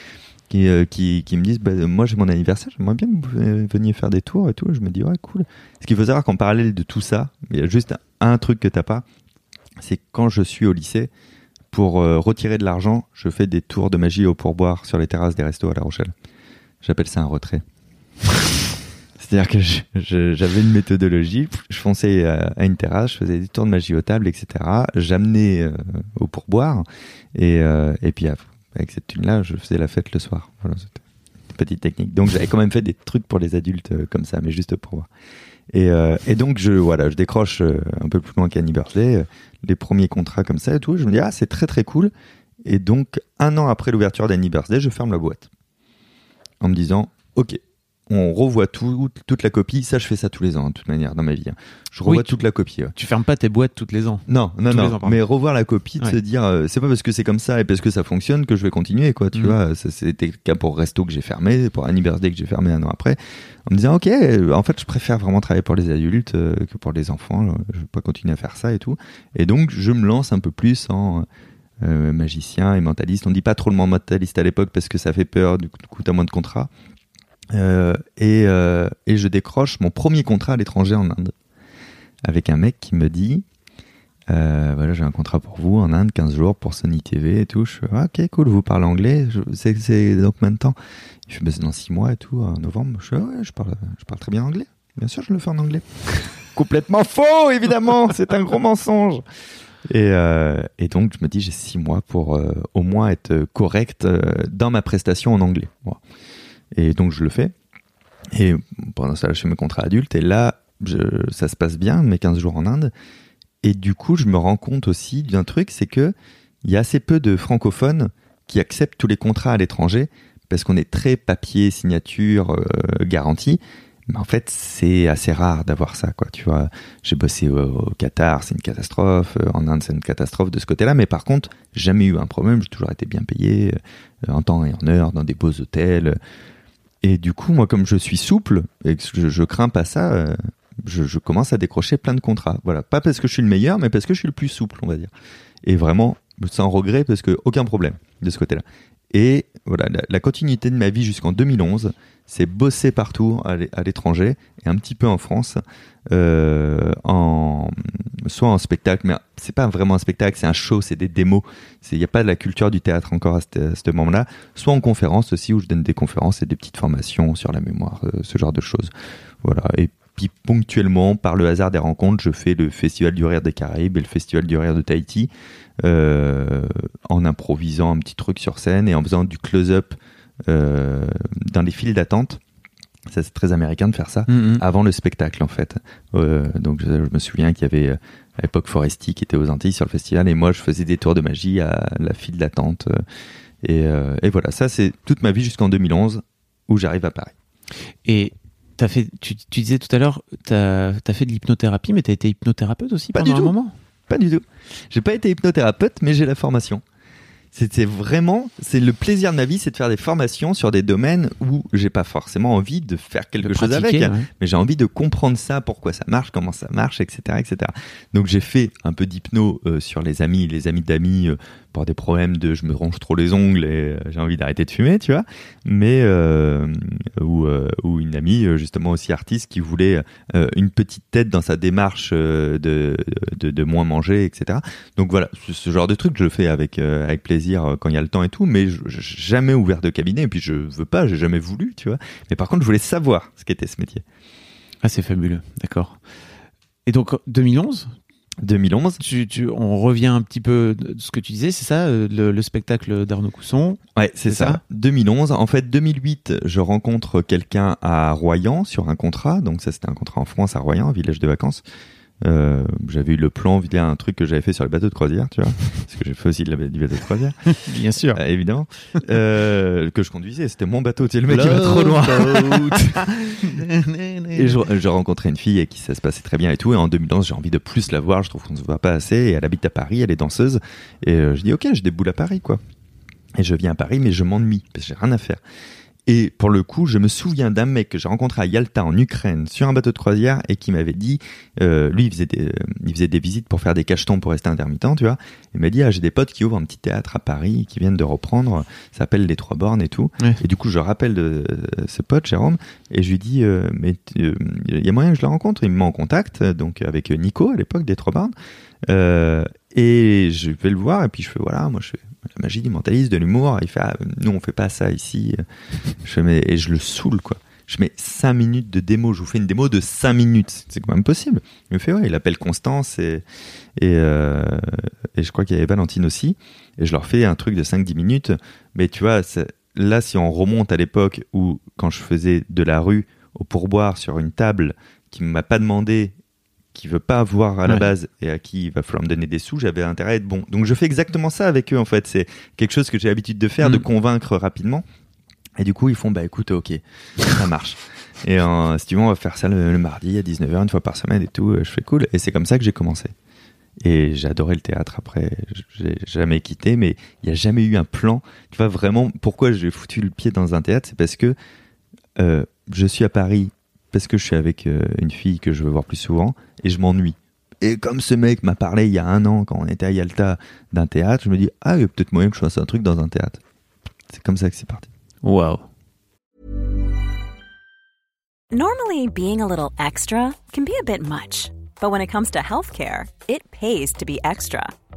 qui, euh, qui, qui me disent bah, moi j'ai mon anniversaire j'aimerais bien que vous veniez faire des tours et tout. Je me dis ouais cool. Ce qu'il faut savoir qu'en parallèle de tout ça il y a juste un truc que t'as pas c'est quand je suis au lycée pour euh, retirer de l'argent je fais des tours de magie au pourboire sur les terrasses des restos à La Rochelle. J'appelle ça un retrait. C'est-à-dire que j'avais une méthodologie, je fonçais à une terrasse, je faisais des tours de magie aux tables, etc. J'amenais euh, au pourboire et, euh, et puis avec cette thune-là, je faisais la fête le soir. Voilà, une petite technique. Donc j'avais quand même fait des trucs pour les adultes euh, comme ça, mais juste pour voir. Et, euh, donc je voilà, je décroche euh, un peu plus loin qu'Annie Birthday, euh, les premiers contrats comme ça et tout. Je me dis ah c'est très très cool. Et donc un an après l'ouverture d'Annie Birthday, je ferme la boîte en me disant ok on revoit tout, toute la copie. Ça, je fais ça tous les ans, de toute manière, dans ma vie. hein. Je revois Oui, tu- toute la copie. ouais. tu fermes pas tes boîtes toutes les ans. Non, non, Tous non. ans, mais revoir la copie, de Ouais. se dire, euh, c'est pas parce que c'est comme ça et parce que ça fonctionne que je vais continuer, quoi. Tu Mhm. vois, c'était le cas pour Resto que j'ai fermé, pour Birthday que j'ai fermé un an après. En me disant, ok, en fait, je préfère vraiment travailler pour les adultes euh, que pour les enfants. Je vais pas continuer à faire ça et tout. Et donc, je me lance un peu plus en euh, magicien et mentaliste. On dit pas trop le mot mentaliste à l'époque parce que ça fait peur, du coup, du coup, t'as moins de contrats. Euh, et, euh, et je décroche mon premier contrat à l'étranger en Inde avec un mec qui me dit euh, voilà j'ai un contrat pour vous en Inde 15 jours pour Sony TV et tout. Je ah, ok cool vous parlez anglais Je- c'est donc combien de temps il fait bah, dans 6 mois et tout en novembre. Je je parle je parle très bien anglais. Bien sûr je le fais en anglais. Complètement faux évidemment c'est un gros mensonge. Et, donc, je me dis, j'ai six mois pour au moins être correct dans ma prestation en anglais. Et donc, je le fais. Et pendant ça, je fais mes contrats adultes. Et là, ça se passe bien, mes 15 jours en Inde. Et du coup, je me rends compte aussi d'un truc, c'est que il y a assez peu de francophones qui acceptent tous les contrats à l'étranger parce qu'on est très papier, signature, euh, garantie. Mais en fait, c'est assez rare d'avoir ça, quoi. Tu vois, j'ai bossé au, au Qatar, c'est une catastrophe. euh, En Inde, c'est une catastrophe de ce côté-là. Mais par contre, jamais eu un problème. J'ai toujours été bien payé, euh, en temps et en heure, dans des beaux hôtels. Et du coup, moi, comme je suis souple et que je, crains pas ça, euh, je, commence à décrocher plein de contrats. Voilà, pas parce que je suis le meilleur, mais parce que je suis le plus souple, on va dire. Et vraiment, sans regret, parce que aucun problème de ce côté-là. Et voilà, la, la continuité de ma vie jusqu'en 2011, c'est bosser partout à l'étranger et un petit peu en France, euh, soit en spectacle, mais c'est pas vraiment un spectacle, c'est un show, c'est des démos. Il n'y a pas de la culture du théâtre encore à ce moment-là. Soit en conférence aussi, où je donne des conférences et des petites formations sur la mémoire, euh, ce genre de choses. Voilà. Et puis ponctuellement, par le hasard des rencontres, je fais le Festival du Rire des Caraïbes et le Festival du Rire de Tahiti, euh, en improvisant un petit truc sur scène et en faisant du close-up dans les files d'attente. Ça, c'est très américain de faire ça Mhm. avant le spectacle en fait. Euh, donc je, je me souviens qu'il y avait euh, à l'époque Foresti qui était aux Antilles sur le festival et moi je faisais des tours de magie à la file d'attente. euh, et, euh, et voilà, ça c'est toute ma vie jusqu'en 2011 où j'arrive à Paris. Et t'as fait, tu, tu disais tout à l'heure, tu as, fait de l'hypnothérapie, mais tu as été hypnothérapeute aussi Pas pendant du un tout. moment? Pas du tout. J'ai pas été hypnothérapeute, mais j'ai la formation. C'était vraiment, c'est le plaisir de ma vie, c'est de faire des formations sur des domaines où j'ai pas forcément envie de faire quelque De chose avec. ouais. mais j'ai envie de comprendre ça, pourquoi ça marche, comment ça marche, etc., etc. Donc j'ai fait un peu d'hypno euh, sur les amis, les amis d'amis euh, pour des problèmes de je me ronge trop les ongles et euh, j'ai envie d'arrêter de fumer, tu vois. Mais euh, ou euh, ou une amie justement aussi artiste qui voulait une petite tête dans sa démarche de, de moins manger, etc. Donc voilà, ce, genre de truc je le fais avec avec plaisir quand il y a le temps et tout, mais je, je- jamais ouvert de cabinet et puis je veux pas, j'ai jamais voulu, tu vois. Mais par contre je voulais savoir ce qu'était ce métier. Ah, c'est fabuleux, d'accord. Et donc, 2011, 2011. tu, tu- on revient un petit peu de ce que tu disais, c'est ça, euh, le, le spectacle d'Arnaud Cousson? Ouais, c'est C'est ça. ça? 2011. En fait, 2008, je rencontre quelqu'un à Royan sur un contrat. Donc ça, c'était un contrat en France à Royan, un village de vacances. Euh, j'avais eu le plan via un truc que j'avais fait sur le bateau de croisière, tu vois, parce que j'ai fait aussi de la- du bateau de croisière, Bien sûr. euh, évidemment, euh, que je conduisais. C'était mon bateau, tu sais, le mec il va trop loin. Et je, je rencontrais une fille avec qui ça se passait très bien et tout. Et en 2011, j'ai envie de plus la voir. Je trouve qu'on se voit pas assez. Et elle habite à Paris, elle est danseuse. Et euh, je dis, ok, je déboule à Paris, quoi. Et je viens à Paris, mais je m'ennuie parce que j'ai rien à faire. Et pour le coup, je me souviens d'un mec que j'ai rencontré à Yalta en Ukraine sur un bateau de croisière et qui m'avait dit, euh, lui, il faisait, des, il faisait des visites pour faire des cachetons pour rester intermittent, tu vois. Il m'a dit, ah, j'ai des potes qui ouvrent un petit théâtre à Paris, qui viennent de reprendre, ça s'appelle Les Trois Bornes et tout. Ouais. Et du coup, je rappelle de, euh, ce pote, Jérôme, et je lui dis, euh, mais euh, il y a moyen que je le rencontre. Il me met en contact, euh, donc avec Nico à l'époque des Trois Bornes. Euh, et je vais le voir, et puis je fais, voilà, moi je fais la magie du mentalisme, de l'humour. Il fait, ah, nous on fait pas ça ici. Je fais, mais, et je le saoule, quoi. Je mets 5 minutes de démo, je vous fais une démo de 5 minutes. C'est quand même possible. Il me fait, ouais, il appelle Constance et, et, euh, et je crois qu'il y avait Valentine aussi. Et je leur fais un truc de 5-10 minutes. Mais tu vois, là, si on remonte à l'époque où, quand je faisais de la rue au pourboire sur une table qui ne m'a pas demandé, qui veut pas avoir à la Ouais. base et à qui il va falloir me donner des sous, j'avais intérêt à être bon. Donc je fais exactement ça avec eux en fait. C'est quelque chose que j'ai l'habitude de faire, Mm. de convaincre rapidement. Et du coup, ils font, bah écoute, ok, ça marche. Et euh, si tu veux, on va faire ça le, le mardi à 19h, une fois par semaine et tout. Je fais cool. Et c'est comme ça que j'ai commencé. Et j'ai adoré le théâtre après. J'ai jamais quitté, mais il n'y a jamais eu un plan. Tu vois, vraiment, pourquoi j'ai foutu le pied dans un théâtre C'est parce que euh, je suis à Paris, parce que je suis avec euh, une fille que je veux voir plus souvent, et je m'ennuie. Et comme ce mec m'a parlé il y a un an, quand on était à Yalta, d'un théâtre, je me dis, ah, il y a peut-être moyen que je fasse un truc dans un théâtre. C'est comme ça que c'est parti. Waouh. Normally, being a little extra can be a bit much, but when it comes to healthcare, it pays to be extra.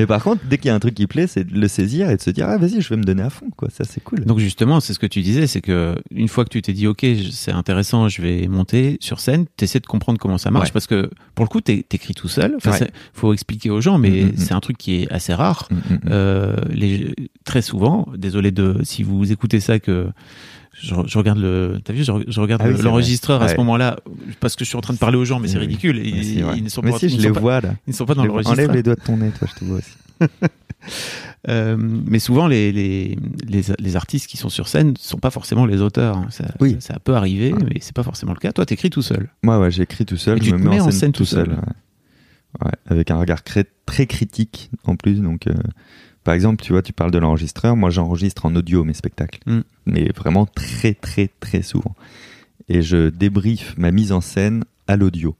Mais par contre, dès qu'il y a un truc qui plaît, c'est de le saisir et de se dire ah vas-y, je vais me donner à fond quoi. Ça c'est cool. Donc justement, c'est ce que tu disais, c'est que une fois que tu t'es dit ok, c'est intéressant, je vais monter sur scène, t'essaies de comprendre comment ça marche Ouais. parce que pour le coup, t'écris tout seul. Enfin, Ouais. faut expliquer aux gens, mais Mm, mm, mm. c'est un truc qui est assez rare. Mm. Euh, les, très souvent, désolé de si vous écoutez ça que je, je regarde le, t'as vu, je, je regarde Ah oui, l'enregistreur à ce moment-là parce que je suis en train de parler aux gens, mais c'est Oui, ridicule. Ils, ne sont Mais pas, si, ils je ne les pas- vois là. ils ne sont pas dans l'enregistreur. Enlève les doigts de ton nez, toi, je te vois aussi. Euh, mais souvent, les, les, les, les artistes qui sont sur scène sont pas forcément les auteurs. hein. Ça, Oui. ça peut arriver, Ouais. mais c'est pas forcément le cas. Toi, t'écris tout seul. Moi, ouais, j'écris tout seul, Et je tu me te mets mets en scène, tout seul. Ouais, avec un regard très critique en plus. Donc, euh, par exemple, tu vois, tu parles de l'enregistreur. Moi, j'enregistre en audio mes spectacles, Mm. mais vraiment très, très, très souvent. Et je débriefe ma mise en scène à l'audio.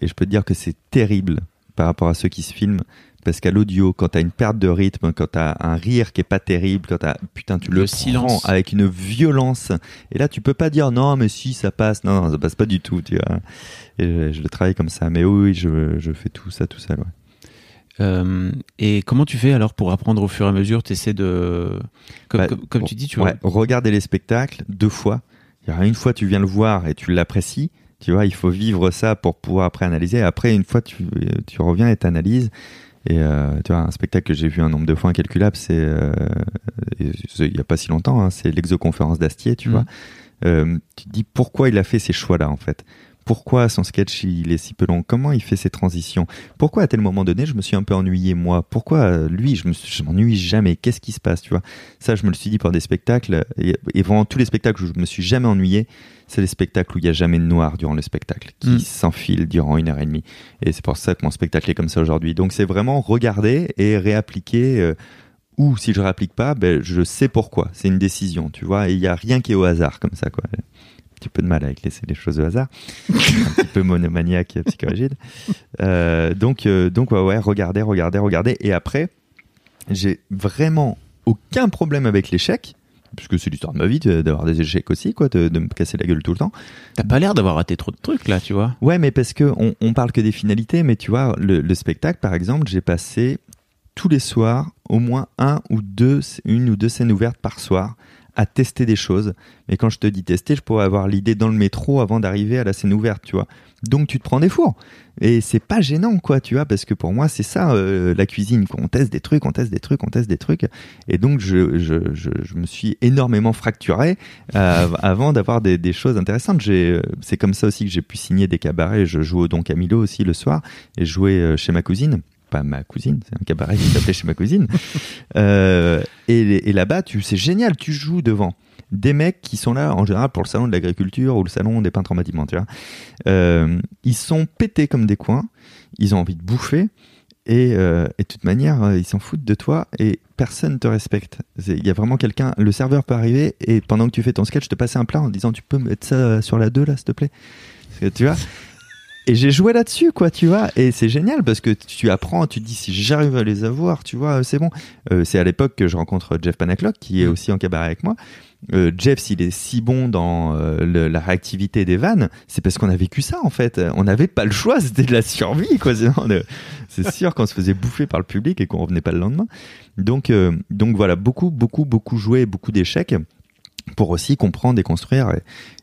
Et je peux te dire que c'est terrible par rapport à ceux qui se filment. Parce qu'à l'audio, quand t'as une perte de rythme, quand t'as un rire qui est pas terrible, quand t'as, putain, tu le, Le silence. avec une violence. Et là, tu peux pas dire non, mais si, ça passe. Non, non, ça passe pas du tout, tu vois. Et je, je le travaille comme ça. Mais oui, oui, je, je fais tout ça tout seul, ouais. Euh, et comment tu fais alors pour apprendre au fur et à mesure T'essaies de, comme, Bah, comme, comme bon, tu dis, tu ouais, vois. regarder les spectacles deux fois. Une fois, tu viens le voir et tu l'apprécies. Tu vois, il faut vivre ça pour pouvoir après analyser. Après, une fois, tu, tu reviens et t'analyses. Et euh, tu vois, un spectacle que j'ai vu un nombre de fois incalculable, c'est euh, il y a pas si longtemps, hein, c'est l'exoconférence d'Astier, tu Mhm. vois. Euh, tu te dis pourquoi il a fait ces choix-là en fait. Pourquoi son sketch il est si peu long? Comment il fait ses transitions? Pourquoi à tel moment donné je me suis un peu ennuyé moi? Pourquoi euh, lui je me suis- je m'ennuie jamais? Qu'est-ce qui se passe Tu vois? Ça je me le suis dit pour des spectacles et, et vraiment tous les spectacles où je me suis jamais ennuyé, c'est les spectacles où il y a jamais de noir durant le spectacle qui Mm. s'enfile durant une heure et demie. Et c'est pour ça que mon spectacle est comme ça aujourd'hui. Donc c'est vraiment regarder et réappliquer. euh, ou si je réapplique pas, ben, je sais pourquoi. C'est une décision, tu vois? Et il y a rien qui est au hasard comme ça, quoi. Petit peu de mal avec laisser les choses au hasard. un petit peu monomaniaque, psychorigide. Euh, donc, euh, donc ouais, ouais, regardez, regardez, regardez. Et après, j'ai vraiment aucun problème avec l'échec. Puisque c'est l'histoire de ma vie d'avoir des échecs aussi, quoi, de, de me casser la gueule tout le temps. T'as pas l'air d'avoir raté trop de trucs là, tu vois. Ouais, mais parce que on, on parle que des finalités, mais tu vois, le, le spectacle, par exemple, j'ai passé tous les soirs au moins un ou deux, une ou deux scènes ouvertes par soir à tester des choses. Mais quand je te dis tester, je pourrais avoir l'idée dans le métro avant d'arriver à la scène ouverte, tu vois. Donc tu te prends des fours. Et c'est pas gênant, quoi, tu vois, parce que pour moi, c'est ça, euh, la cuisine, quoi. On teste des trucs, on teste des trucs, on teste des trucs. Et donc, je, je, je, me suis énormément fracturé euh, avant d'avoir des, des choses intéressantes. J'ai, euh, c'est comme ça aussi que j'ai pu signer des cabarets. Je joue au Don Camilo aussi le soir et euh, chez ma cousine. Pas ma cousine, c'est un cabaret qui s'appelait chez ma cousine. Euh, et, et là-bas, tu, c'est génial, tu joues devant des mecs qui sont là en général pour le salon de l'agriculture ou le salon des peintres en bâtiment, tu vois. Euh, ils sont pétés comme des coins, ils ont envie de bouffer. Et, euh, et de toute manière, ils s'en foutent de toi et personne te respecte. Il y a vraiment quelqu'un, le serveur peut arriver et pendant que tu fais ton sketch, te passer un plat en disant tu peux mettre ça sur la 2 là, s'il te plaît. Tu vois Et j'ai joué là-dessus, quoi, tu vois. Et c'est génial parce que tu apprends, tu te dis si j'arrive à les avoir, tu vois, c'est bon. Euh, c'est à l'époque que je rencontre Jeff Panaclock qui est Mm. aussi en cabaret avec moi. Euh, Jeff, s'il est si bon dans euh, le- la réactivité des vannes, c'est parce qu'on a vécu ça en fait. On n'avait pas le choix, c'était de la survie quoi. Euh, c'est sûr qu'on se faisait bouffer par le public et qu'on revenait pas le lendemain. Donc, euh, donc voilà, beaucoup, beaucoup, beaucoup joué, beaucoup d'échecs pour aussi comprendre et construire.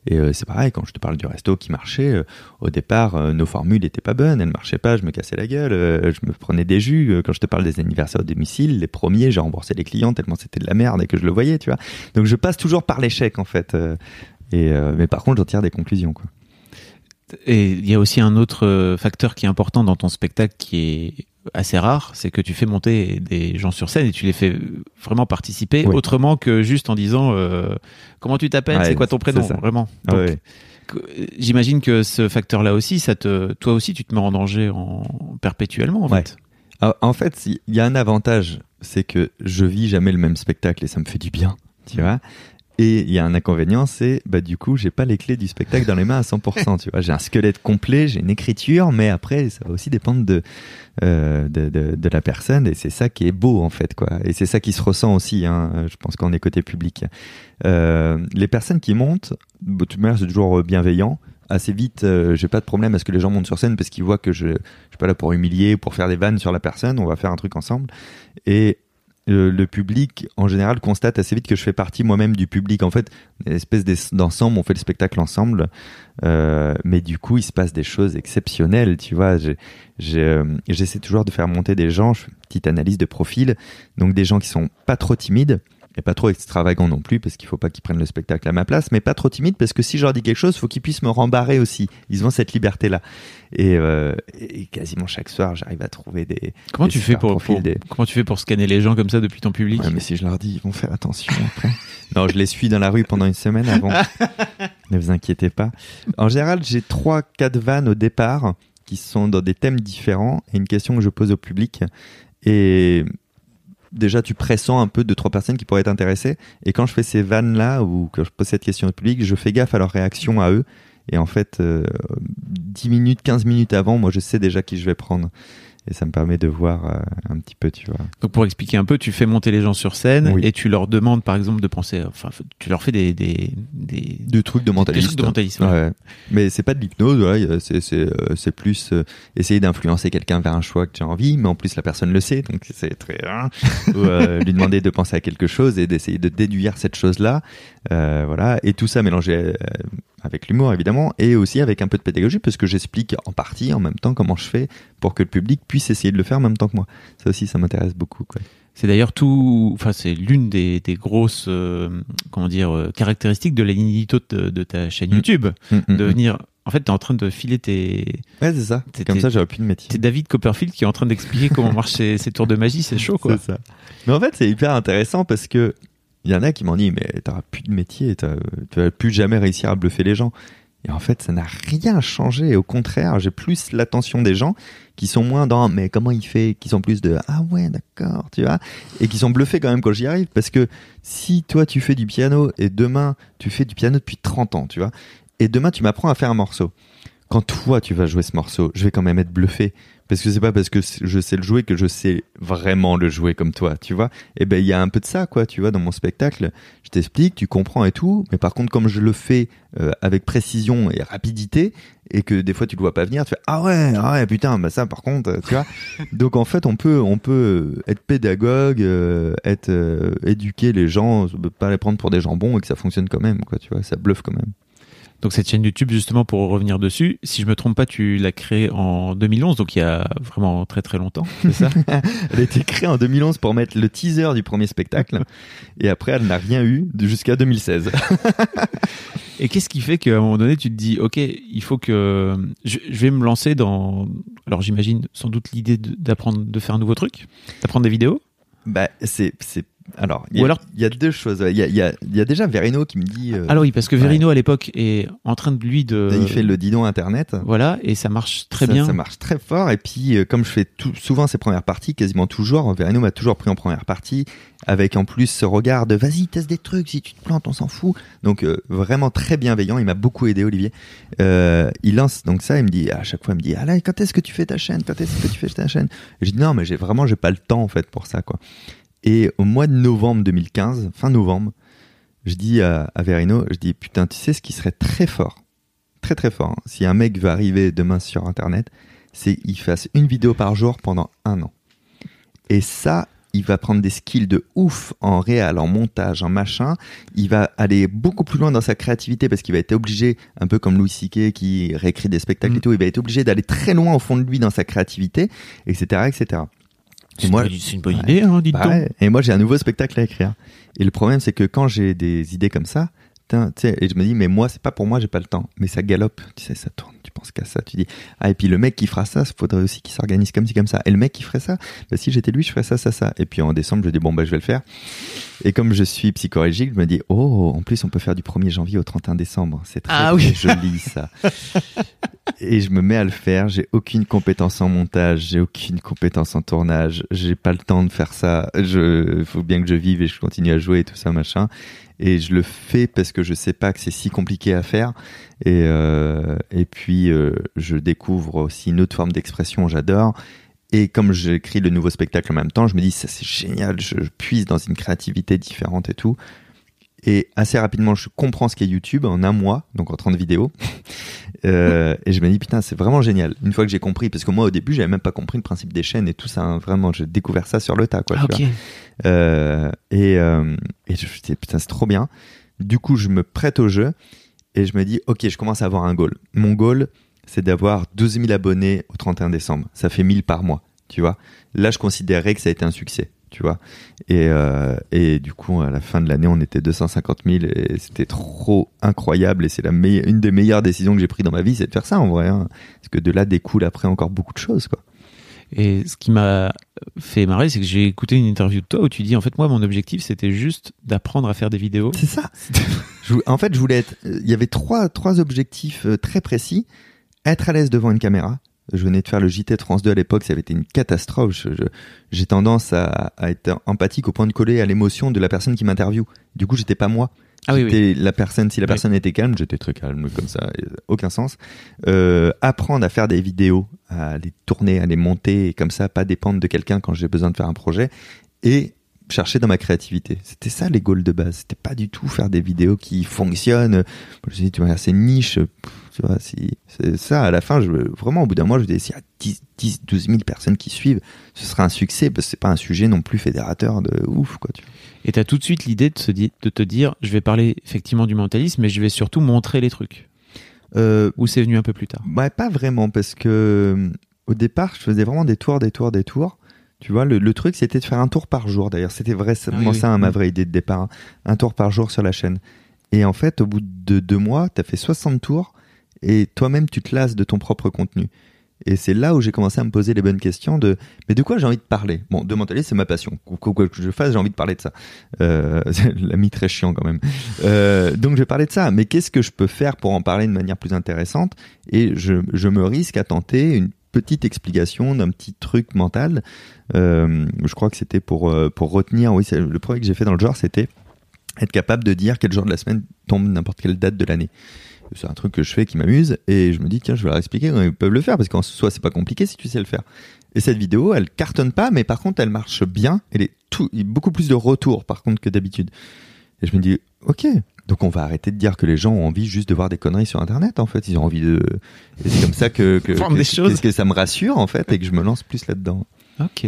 Et, euh, c'est pareil, quand je te parle du resto qui marchait, euh, au départ, euh, nos formules n'étaient pas bonnes, elles marchaient pas, je me cassais la gueule, je me prenais des jus. Quand je te parle des anniversaires au domicile, les premiers, j'ai remboursé les clients tellement c'était de la merde et que je le voyais, tu vois. Donc je passe toujours par l'échec, en fait. et, mais par contre, j'en tire des conclusions, quoi. Et il y a aussi un autre facteur qui est important dans ton spectacle qui est assez rare, c'est que tu fais monter des gens sur scène et tu les fais vraiment participer Oui. autrement que juste en disant euh, comment tu t'appelles, Ouais, c'est quoi ton prénom, vraiment. Ah ouais. que- J'imagine que ce facteur-là aussi, ça te, toi aussi, tu te mets en danger en perpétuellement, en Ouais. fait. Ah, En fait, il y a un avantage, c'est que je vis jamais le même spectacle et ça me fait du bien, tu vois. Et il y a un inconvénient, c'est bah du coup, j'ai pas les clés du spectacle dans les mains à 100%. tu vois, j'ai un squelette complet, j'ai une écriture, mais après, ça va aussi dépendre de euh, de, de, de la personne et c'est ça qui est beau en fait, quoi. Et c'est ça qui se ressent aussi. Hein, je pense qu'on est côté public. Euh, les personnes qui montent, de toute manière, c'est toujours bienveillant. Assez vite, euh, j'ai pas de problème à ce que les gens montent sur scène parce qu'ils voient que je, je suis pas là pour humilier, pour faire des vannes sur la personne. On va faire un truc ensemble. Et le, public, en général, constate assez vite que je fais partie moi-même du public. En fait, une espèce d'ensemble, on fait le spectacle ensemble. Euh, mais du coup, il se passe des choses exceptionnelles, tu vois. Euh, J'essaie toujours de faire monter des gens, je fais une petite analyse de profil. Donc des gens qui sont pas trop timides et pas trop extravagants non plus, parce qu'il faut pas qu'ils prennent le spectacle à ma place, mais pas trop timides, parce que si je leur dis quelque chose, faut qu'ils puissent me rembarrer aussi. Ils ont cette liberté-là. Et, euh, et quasiment chaque soir, j'arrive à trouver des... Comment des tu fais pour, profils, pour- des- comment tu fais pour scanner les gens comme ça depuis ton public? Ouais, mais si je leur dis, ils vont faire attention après. non, je les suis dans la rue pendant une semaine avant. ne vous inquiétez pas. En général, j'ai trois, quatre vannes au départ qui sont dans des thèmes différents et une question que je pose au public. Et déjà, tu pressens un peu de trois personnes qui pourraient être intéressées. Et quand je fais ces vannes-là ou que je pose cette question au public, je fais gaffe à leur réaction à eux. Et en fait, euh, 10 minutes, 15 minutes avant, moi, je sais déjà qui je vais prendre. Et ça me permet de voir euh, un petit peu, tu vois. Donc pour expliquer un peu, tu fais monter les gens sur scène Oui. et tu leur demandes par exemple de penser, enfin tu leur fais des des, des... Deux trucs de mentaliste. trucs de mentaliste, ouais. Ouais. Mais c'est pas de l'hypnose, c'est c'est euh, c'est plus euh, essayer d'influencer quelqu'un vers un choix que tu as envie, mais en plus la personne le sait, donc c'est très hein, ou euh, lui demander de penser à quelque chose et d'essayer de déduire cette chose-là, euh, voilà, et tout ça mélangé euh, avec l'humour évidemment et aussi avec un peu de pédagogie parce que j'explique en partie en même temps comment je fais pour que le public puisse essayer de le faire en même temps que moi. Ça aussi, ça m'intéresse beaucoup. Quoi. C'est d'ailleurs tout, enfin c'est l'une des, des grosses, euh, comment dire, euh, caractéristiques de l'inédito de, de ta chaîne Mm. YouTube, Mm, mm, de venir. En fait, t'es en train de filer tes, Ouais, c'est ça. T'es- Comme t'es- ça, j'aurais plus de métier. t'es David Copperfield qui est en train d'expliquer comment marchent ces, ces tours de magie, c'est chaud quoi. C'est ça. Mais en fait, c'est hyper intéressant parce que il y en a qui m'ont dit, mais t'auras plus de métier, tu vas plus jamais réussir à bluffer les gens. Et en fait, ça n'a rien changé. Au contraire, j'ai plus l'attention des gens qui sont moins dans, mais comment il fait, qui sont plus de, ah ouais, d'accord, tu vois, et qui sont bluffés quand même quand j'y arrive. Parce que si toi, tu fais du piano et demain, tu fais du piano depuis 30 ans, tu vois, et demain, tu m'apprends à faire un morceau. Quand toi, tu vas jouer ce morceau, je vais quand même être bluffé. Parce que c'est pas parce que je sais le jouer que je sais vraiment le jouer comme toi, tu vois. Et ben, il y a un peu de ça, quoi, tu vois, dans mon spectacle. Je t'explique, tu comprends et tout. Mais par contre, comme je le fais euh, avec précision et rapidité, et que des fois tu le vois pas venir, tu fais ah ouais, ah ouais, putain, bah ça, par contre, tu vois. Donc en fait, on peut, on peut être pédagogue, euh, être euh, éduquer les gens, pas les prendre pour des jambons et que ça fonctionne quand même, quoi, tu vois. Ça bluffe quand même. Donc cette chaîne YouTube, justement, pour revenir dessus, si je me trompe pas, tu l'as créée en 2011, donc il y a vraiment très très longtemps, c'est ça? Elle a été créée en 2011 pour mettre le teaser du premier spectacle. Et après, elle n'a rien eu jusqu'à 2016. Et qu'est-ce qui fait qu'à un moment donné, tu te dis, ok, il faut que je, je vais me lancer dans. Alors j'imagine sans doute l'idée de- d'apprendre de faire un nouveau truc, d'apprendre des vidéos? bah, c'est, c'est, alors, il y, Ou a- alors- il y a deux choses. Il y a, il y a, il y a déjà Verino qui me dit, euh, Alors oui, parce que Verino à l'époque est en train de lui de. il fait le didon internet. Voilà, et ça marche très ça, bien. Ça marche très fort. Et puis, euh, comme je fais tout, souvent ces premières parties, quasiment toujours, Verino m'a toujours pris en première partie, avec en plus ce regard de vas-y, teste des trucs, si tu te plantes, on s'en fout. Donc, euh, vraiment très bienveillant. Il m'a beaucoup aidé, Olivier. Il lance donc ça, il me dit, à chaque fois, il me dit, ah là, quand est-ce que tu fais ta chaîne? Quand est-ce que tu fais ta chaîne? Et je dis, non, mais j'ai vraiment, j'ai pas le temps, en fait, pour ça, quoi. Et au mois de novembre 2015, fin novembre, je dis à, à Verino, je dis, putain, tu sais ce qui serait très fort? Très très fort. hein. Si un mec veut arriver demain sur Internet, c'est qu'il fasse une vidéo par jour pendant un an. Et ça, il va prendre des skills de ouf en réal, en montage, en machin. Il va aller beaucoup plus loin dans sa créativité parce qu'il va être obligé, un peu comme Louis C.K. qui réécrit des spectacles Mm. et tout, il va être obligé d'aller très loin au fond de lui dans sa créativité, etc., etc. C'est une bonne- c'est une bonne Ouais. idée, hein, dites Bah ouais. Et moi, j'ai un nouveau spectacle à écrire. Et le problème, c'est que quand j'ai des idées comme ça, putain, tu sais, et je me dis, mais moi, c'est pas pour moi, j'ai pas le temps. Mais ça galope, tu sais, ça tourne, tu penses qu'à ça, tu dis, ah, et puis le mec qui fera ça, il faudrait aussi qu'il s'organise comme ci, comme ça. Et le mec qui ferait ça, bah, si j'étais lui, je ferais ça, ça, ça. Et puis en décembre, je dis, bon, bah, je vais le faire. Et comme je suis psychologique, je me dis, oh, en plus, on peut faire du 1er janvier au 31 décembre. C'est très, Ah très oui. joli, ça. Et je me mets à le faire. J'ai aucune compétence en montage, j'ai aucune compétence en tournage. J'ai pas le temps de faire ça. Je, faut bien que je vive et je continue à jouer et tout ça machin. Et je le fais parce que je sais pas que c'est si compliqué à faire. Et euh, et puis euh, je découvre aussi une autre forme d'expression. J'adore. Et comme j'écris le nouveau spectacle en même temps, je me dis ça c'est génial. Je puise dans une créativité différente et tout. Et assez rapidement, je comprends ce qu'est YouTube en un mois, donc en 30 vidéos. euh, et je me dis, putain, c'est vraiment génial. Une fois que j'ai compris, parce que moi, au début, j'avais même pas compris le principe des chaînes et tout ça. hein. vraiment, j'ai découvert ça sur le tas, quoi. Ah, tu ok. vois. Euh, et, euh, et je me dis, putain, c'est trop bien. Du coup, je me prête au jeu et je me dis, ok, je commence à avoir un goal. Mon goal, c'est d'avoir 12 000 abonnés au 31 décembre. Ça fait 1000 par mois, tu vois. Là, je considérerais que ça a été un succès, tu vois. Et, euh, du coup, à la fin de l'année, on était 250 000 et c'était trop incroyable. Et c'est la une des meilleures décisions que j'ai prises dans ma vie, c'est de faire ça en vrai. hein. Parce que de là découle après encore beaucoup de choses, quoi. Et ce qui m'a fait marrer, c'est que j'ai écouté une interview de toi où tu dis en fait moi mon objectif c'était juste d'apprendre à faire des vidéos. C'est ça. Je en fait, je voulais être. euh, Il y avait trois, trois objectifs euh, très précis. Être à l'aise devant une caméra. Je venais de faire le JT de France 2 à l'époque, ça avait été une catastrophe. J'ai tendance à, à être empathique au point de coller à l'émotion de la personne qui m'interviewe. Du coup, j'étais pas moi. Ah oui, oui. J'étais la personne. Si la Oui. personne était calme, j'étais très calme comme ça, aucun sens. Euh, apprendre à faire des vidéos, à les tourner, à les monter, et comme ça, pas dépendre de quelqu'un quand j'ai besoin de faire un projet, et chercher dans ma créativité. C'était ça les goals de base. C'était pas du tout faire des vidéos qui fonctionnent. Je me suis dit, tu vois, c'est niche. Tu vois, si, c'est ça, à la fin, je, vraiment, au bout d'un mois, je me disais, s'il y a 10, 10, 12 000 personnes qui suivent, ce sera un succès, parce que c'est pas un sujet non plus fédérateur de ouf, quoi, tu vois. Et t'as tout de suite l'idée de, se di- de te dire je vais parler effectivement du mentalisme, mais je vais surtout montrer les trucs. Euh, Ou c'est venu un peu plus tard? Ouais, pas vraiment, parce que euh, au départ, je faisais vraiment des tours, des tours, des tours. Tu vois, le, le truc, c'était de faire un tour par jour. D'ailleurs, c'était vraiment Ah oui, oui. ça, hein, ma Mm. vraie idée de départ. hein. Un tour par jour sur la chaîne. Et en fait, au bout de deux mois, t'as fait 60 tours et toi-même, tu te lasses de ton propre contenu. Et c'est là où j'ai commencé à me poser les bonnes questions de mais de quoi j'ai envie de parler? Bon, de mentalisme, c'est ma passion. Quoi que je fasse, j'ai envie de parler de ça. Euh, l'ami très chiant quand même. Euh, donc je vais parler de ça. Mais qu'est-ce que je peux faire pour en parler de manière plus intéressante? Et je, je me risque à tenter une petite explication d'un petit truc mental. Euh, je crois que c'était pour euh, pour retenir. Oui, le projet que j'ai fait dans le genre, c'était être capable de dire quel jour de la semaine tombe n'importe quelle date de l'année. C'est un truc que je fais qui m'amuse et je me dis tiens je vais leur expliquer comment ils peuvent le faire parce qu'en soi c'est pas compliqué si tu sais le faire. Et cette vidéo elle cartonne pas mais par contre elle marche bien. Elle est tout il y a beaucoup plus de retours par contre que d'habitude. Et je me dis ok donc on va arrêter de dire que les gens ont envie juste de voir des conneries sur internet en fait ils ont envie de et c'est comme ça que que, que, des choses. que- que ça me rassure en fait et que je me lance plus là-dedans. Ok.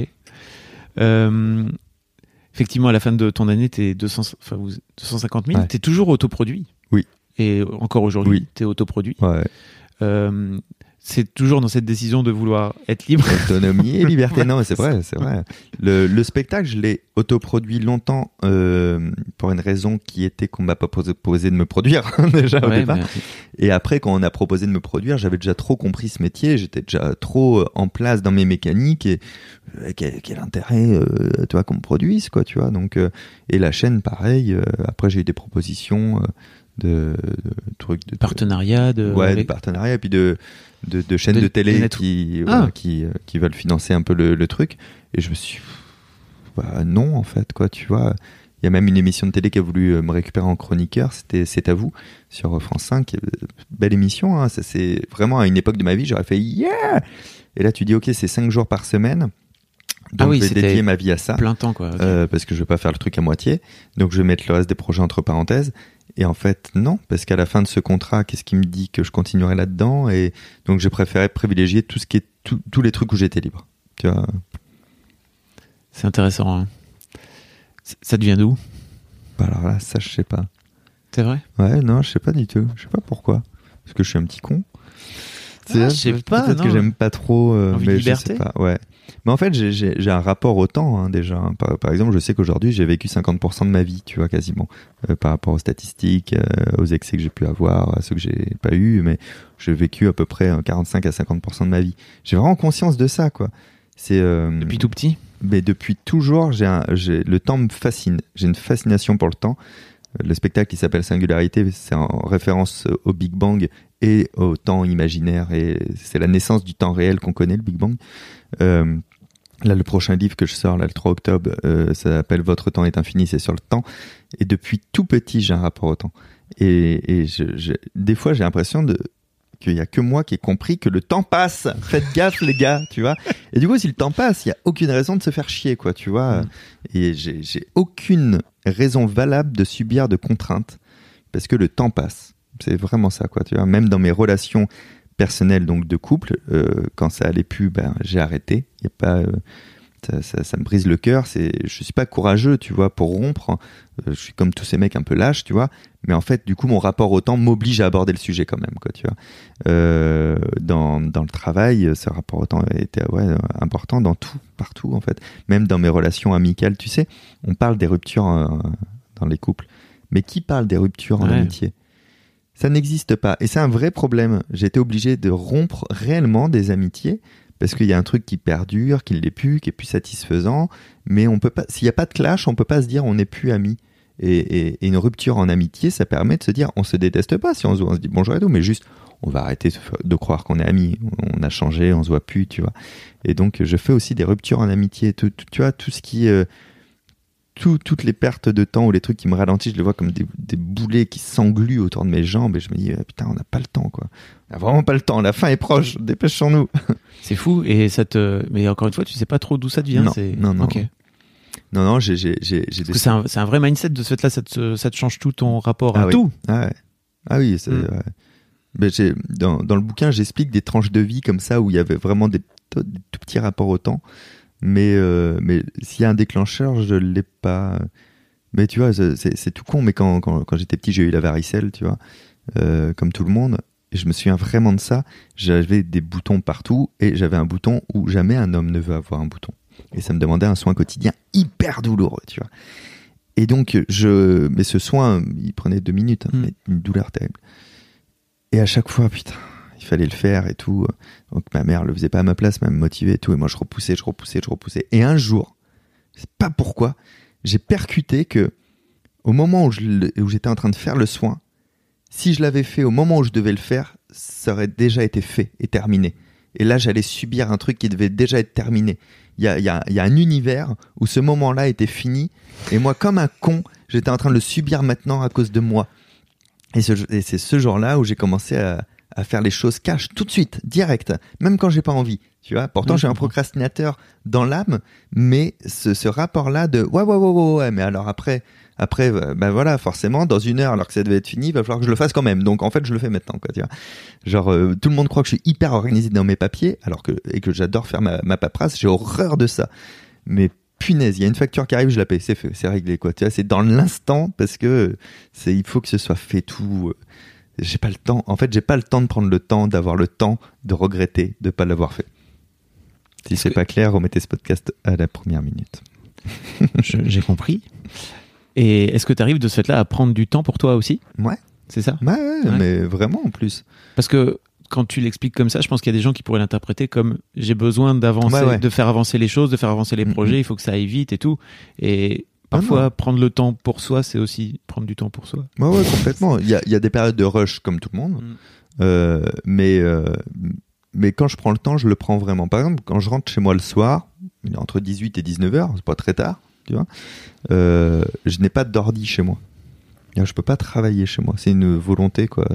Euh, effectivement, à la fin de ton année, t'es 200, enfin, vous- 250 000. Ouais. T'es toujours autoproduit. Oui. Et encore aujourd'hui, Oui. t'es autoproduit. Ouais. Euh, c'est toujours dans cette décision de vouloir être libre. Autonomie et liberté. Non, mais c'est vrai, c'est vrai. Le, le spectacle, je l'ai autoproduit longtemps euh, pour une raison qui était qu'on m'a pas posé, posé de me produire déjà au départ. mais- Et après, quand on a proposé de me produire, j'avais déjà trop compris ce métier, j'étais déjà trop euh, en place dans mes mécaniques et euh, quel, quel intérêt, euh, tu vois, qu'on me produise, quoi, tu vois. Donc, et la chaîne, pareil. après, j'ai eu des propositions de, trucs de partenariat de. ouais, de partenariats et puis de, de, de chaînes De- de, télé net- qui, Ah. qui, euh, qui veulent financer un peu le, le truc. Et je me suis bah, non, en fait, quoi, tu vois. Il y a même une émission de télé qui a voulu euh, me récupérer en chroniqueur, c'était C'est à vous, sur euh, France 5. Euh, Belle émission, hein, ça c'est vraiment à une époque de ma vie, j'aurais fait yeah! Et là, tu dis, ok, c'est 5 jours par semaine. Donc, Ah oui, je vais dédier ma vie à ça. plein temps, quoi. Euh, parce que je vais pas faire le truc à moitié. Donc je vais mettre le reste des projets entre parenthèses. Et en fait, non, parce qu'à la fin de ce contrat, qu'est-ce qui me dit que je continuerai là-dedans? Et donc j'ai préféré privilégier tout ce qui est tout- tous les trucs où j'étais libre. Tu vois? C'est intéressant. hein. Ça devient d'où? Bah Alors là, ça je sais pas. C'est vrai? Ouais, non, je sais pas du tout. Je sais pas pourquoi. Parce que je suis un petit con. Ah, je sais pas, Peut-être que j'aime pas trop. euh, mais liberté je sais pas. Ouais. Mais en fait, j'ai- un rapport au temps hein, déjà. hein. Par, par exemple, je sais qu'aujourd'hui, j'ai vécu 50% de ma vie, tu vois, quasiment, euh, par rapport aux statistiques, euh, aux excès que j'ai pu avoir, à ceux que j'ai pas eu, mais j'ai vécu à peu près euh, 45 à 50% de ma vie. J'ai vraiment conscience de ça, quoi. C'est euh, Depuis tout petit? mais depuis toujours, j'ai, le temps me fascine. J'ai une fascination pour le temps. Le spectacle qui s'appelle Singularité, c'est en référence au Big Bang et au temps imaginaire. Et c'est la naissance du temps réel qu'on connaît, le Big Bang. Euh, là, le prochain livre que je sors, là, le 3 octobre, euh, ça s'appelle Votre temps est infini, c'est sur le temps. Et depuis tout petit, j'ai un rapport au temps. Et, et je, je, des fois, j'ai l'impression de qu'il y a que moi qui ai compris que le temps passe. Faites gaffe, les gars, tu vois. Et du coup, si le temps passe, il y a aucune raison de se faire chier, quoi, tu vois. Mm. Et j'ai aucune raison valable de subir de contraintes parce que le temps passe. C'est vraiment ça, quoi, tu vois. Même dans mes relations personnelles, donc de couple, euh, quand ça allait plus, ben j'ai arrêté. Il y a pas, euh, ça, me brise le cœur. C'est, je suis pas courageux, tu vois, pour rompre. Euh, je suis comme tous ces mecs un peu lâches, tu vois. Mais en fait, du coup, mon rapport au temps m'oblige à aborder le sujet quand même, quoi, tu vois. Euh, dans, dans le travail, ce rapport au temps était ouais, important dans tout, partout, en fait. Même dans mes relations amicales, tu sais, on parle des ruptures euh, dans les couples. Mais qui parle des ruptures en Ouais. amitié? Ça n'existe pas. Et c'est un vrai problème. J'ai été obligé de rompre réellement des amitiés parce qu'il y a un truc qui perdure, qui ne l'est plus, qui est plus satisfaisant. Mais on peut pas, s'il n'y a pas de clash, on peut pas se dire on n'est plus amis. Et, une rupture en amitié, ça permet de se dire on se déteste pas si on se voit, dit bonjour et tout, mais juste on va arrêter de croire qu'on est amis. On a changé, on se voit plus, tu vois. Et donc je fais aussi des ruptures en amitié. Tout- tu vois, tout ce qui. euh, tout- toutes les pertes de temps ou les trucs qui me ralentissent, je les vois comme des, des boulets qui s'engluent autour de mes jambes et je me dis euh, putain, on n'a pas le temps quoi. On n'a vraiment pas le temps, la fin est proche, dépêchons-nous. C'est fou. Et ça te. Mais encore une fois, tu sais pas trop d'où ça te vient. Non, non, non. Non, j'ai c'est un, vrai mindset de ce fait-là. Ça te, ça te change tout ton rapport Ah à oui. tout. Ah, ouais. ah oui, c'est, Mm. ouais. Ben, dans, dans le bouquin, j'explique des tranches de vie comme ça où il y avait vraiment des, des tout petits rapports au temps. Mais, euh, mais s'il y a un déclencheur, je l'ai pas. Mais tu vois, c'est, tout con. Mais quand, quand, quand j'étais petit, j'ai eu la varicelle, tu vois, euh, comme tout le monde. Et je me souviens vraiment de ça. J'avais des boutons partout et j'avais un bouton où jamais un homme ne veut avoir un bouton. Et ça me demandait un soin quotidien hyper douloureux, tu vois. Et donc, je, mais ce soin, il prenait deux minutes, hein, Mm. mais une douleur terrible. Et à chaque fois, putain, il fallait le faire et tout. Donc ma mère le faisait pas à ma place, mais elle me motivait et tout. Et moi, je repoussais, je repoussais, je repoussais. Et un jour, je sais pas pourquoi, j'ai percuté que au moment où j'étais en train de faire le soin, si je l'avais fait au moment où je devais le faire, ça aurait déjà été fait et terminé. Et là, j'allais subir un truc qui devait déjà être terminé. Il y a, y a- un univers où ce moment-là était fini. Et moi, comme un con, j'étais en train de le subir maintenant à cause de moi. Et, ce- c'est ce jour-là où j'ai commencé à, à faire les choses cash tout de suite, direct, même quand j'ai pas envie. Tu vois, pourtant je un comprends. procrastinateur dans l'âme, mais ce, ce rapport-là de ouais ouais ouais ouais ouais, mais alors après après euh, ben voilà forcément dans une heure alors que ça devait être fini, il va falloir que je le fasse quand même. Donc en fait je le fais maintenant quoi. Tu vois, genre euh, tout le monde croit que je suis hyper organisé dans mes papiers, alors que et que j'adore faire ma, ma paperasse, j'ai horreur de ça. Mais punaise, il y a une facture qui arrive, je la paye, c'est fait, c'est réglé quoi. Tu vois, c'est dans l'instant parce que c'est il faut que ce soit fait tout. euh, J'ai pas le temps. En fait, j'ai pas le temps de prendre le temps, d'avoir le temps de regretter de pas l'avoir fait. Si c'est que- pas clair, remettez ce podcast à la première minute. J'ai compris. Et est-ce que tu arrives de ce fait-là à prendre du temps pour toi aussi? Ouais. C'est ça? Ouais, ouais, Ouais. mais vraiment en plus. Parce que quand tu l'expliques comme ça, je pense qu'il y a des gens qui pourraient l'interpréter comme j'ai besoin d'avancer, Ouais, de faire avancer les choses, de faire avancer les Mhm. projets, il faut que ça aille vite et tout. Et parfois, prendre le temps pour soi, c'est aussi prendre du temps pour soi. Ouais, ouais, complètement. Il y a, il y a des périodes de rush comme tout le monde. Mm. Euh, mais, euh, mais quand je prends le temps, je le prends vraiment. Par exemple, quand je rentre chez moi le soir, entre 18 et 19 heures, c'est pas très tard, tu vois, euh, je n'ai pas d'ordi chez moi. Je peux pas travailler chez moi. C'est une volonté, quoi.